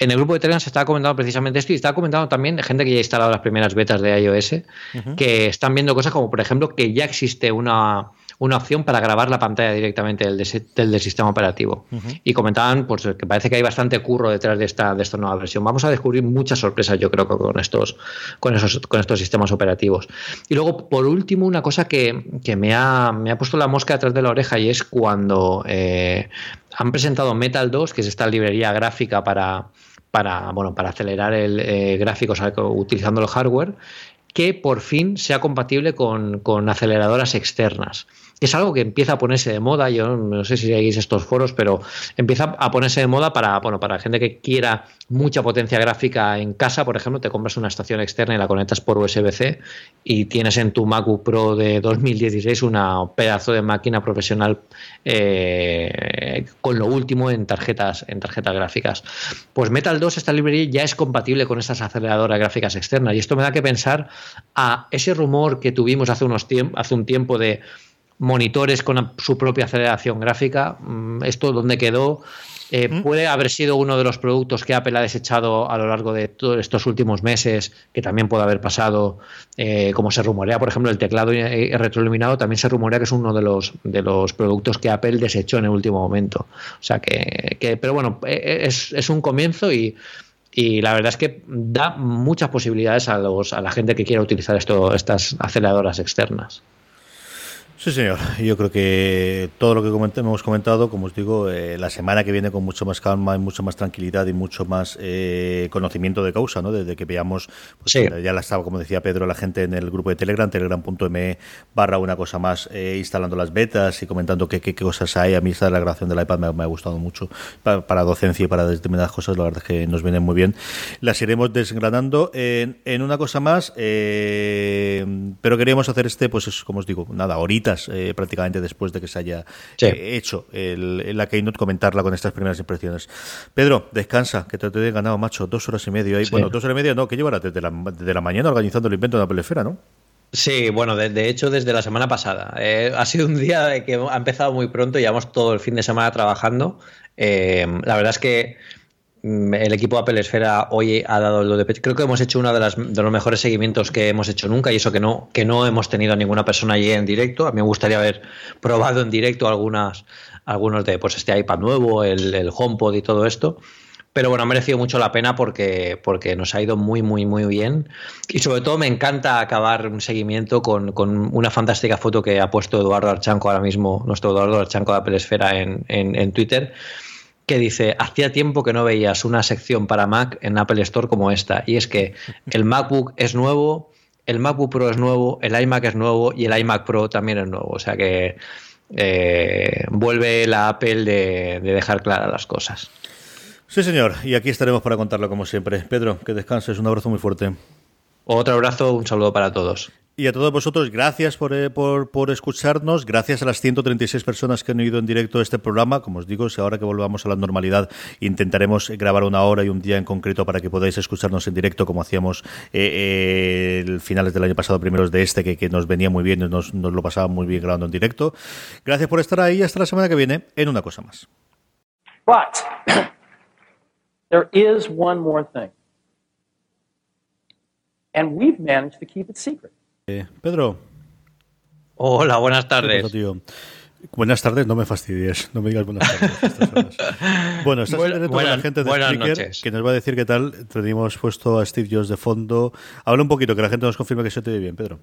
en el grupo de Telegram se estaba comentando precisamente esto y estaba comentando también gente que ya ha instalado las primeras betas de iOS, que están viendo cosas como, por ejemplo, que ya existe una, una opción para grabar la pantalla directamente del, del, sistema operativo. Y comentaban pues, que parece que hay bastante curro detrás de esta, de esta nueva versión. Vamos a descubrir muchas sorpresas, yo creo, con estos, con esos, con estos sistemas operativos. Y luego, por último, una cosa que, me, ha, me, ha, puesto la mosca detrás de la oreja y es cuando eh, han presentado Metal 2, que es esta librería gráfica para para, bueno, para acelerar el eh, gráfico utilizando el hardware, que por fin sea compatible con, con aceleradoras externas es algo que empieza a ponerse de moda. Yo no sé si seguís estos foros, pero empieza a ponerse de moda para, bueno, para gente que quiera mucha potencia gráfica en casa. Por ejemplo, te compras una estación externa y la conectas por USB-C y tienes en tu MacBook Pro de 2016 una pedazo de máquina profesional eh, con lo último en tarjetas, en tarjetas gráficas. Pues Metal 2, esta librería ya es compatible con estas aceleradoras gráficas externas. Y esto me da que pensar a ese rumor que tuvimos hace, unos hace un tiempo de monitores con su propia aceleración gráfica. Mm, esto donde quedó eh, puede haber sido uno de los productos que Apple ha desechado a lo largo de todos estos últimos meses, que también puede haber pasado, eh, como se rumorea, por ejemplo, el teclado retroiluminado también se rumorea que es uno de los, de los productos que Apple desechó en el último momento. O sea que, pero bueno, e, es, es un comienzo y y la verdad es que da muchas posibilidades a, los, a la gente que quiera utilizar esto, estas aceleradoras externas. Sí, señor. Yo creo que todo lo que hemos comentado, como os digo, eh, la semana que viene con mucho más calma y mucha más tranquilidad y mucho más eh, conocimiento de causa, ¿no? Desde que veamos, pues ya la estaba, como decía Pedro, la gente en el grupo de Telegram, telegram.me barra una cosa más, eh, instalando las betas y comentando qué, qué, cosas hay. A mí esta de la grabación del iPad me, ha gustado mucho para, docencia y para determinadas cosas, la verdad es que nos vienen muy bien. Las iremos desgranando en, en una cosa más, pero queríamos hacer este, pues como os digo, nada, ahorita eh, prácticamente después de que se haya eh, hecho el, la Keynote, comentarla con estas primeras impresiones. Pedro, descansa, que te, he ganado, macho, dos horas y media. Bueno, dos horas y media no, que llevará desde la, desde la mañana organizando el invento de la pelefera, ¿no? Sí, bueno, de, hecho desde la semana pasada. Eh, ha sido un día que ha empezado muy pronto, llevamos todo el fin de semana trabajando. la verdad es que el equipo Apple Esfera hoy ha dado lo de Creo que hemos hecho uno de, de, los mejores seguimientos que hemos hecho nunca y eso que no, que no hemos tenido ninguna persona allí en directo. A mí me gustaría haber probado en directo algunas, algunos de pues este iPad nuevo, el, el HomePod y todo esto. Pero bueno, ha merecido mucho la pena porque, porque nos ha ido muy, muy, muy bien. Y sobre todo me encanta acabar un seguimiento con, con una fantástica foto que ha puesto Eduardo Archanco ahora mismo, nuestro Eduardo Archanco de Apple Esfera en, en, en Twitter que dice, hacía tiempo que no veías una sección para Mac en Apple Store como esta. Y es que el MacBook es nuevo, el MacBook Pro es nuevo, el iMac es nuevo y el iMac Pro también es nuevo. O sea que eh, vuelve la Apple de, de dejar claras las cosas. Sí, señor. Y aquí estaremos para contarlo como siempre. Pedro, que descanses. Un abrazo muy fuerte. Otro abrazo, un saludo para todos. Y a todos vosotros, gracias eh, por, por, escucharnos, gracias a las 136 personas que han oído en directo este programa. Como os digo, si ahora que volvamos a la normalidad, intentaremos grabar una hora y un día en concreto para que podáis escucharnos en directo, como hacíamos eh, eh finales del año pasado, primeros de este, que, nos venía muy bien, nos, nos lo pasaba muy bien grabando en directo. Gracias por estar ahí hasta la semana que viene en una cosa más. there is one more thing. And we've managed to keep it secret. Eh, Pedro. Hola, buenas tardes. Buenas tardes, no me fastidies, no me digas buenas tardes. bueno, estás en la gente de Spreaker que nos va a decir qué tal. Tenemos puesto a Steve Jobs de fondo. Habla un poquito, que la gente nos confirme que se te ve bien, Pedro.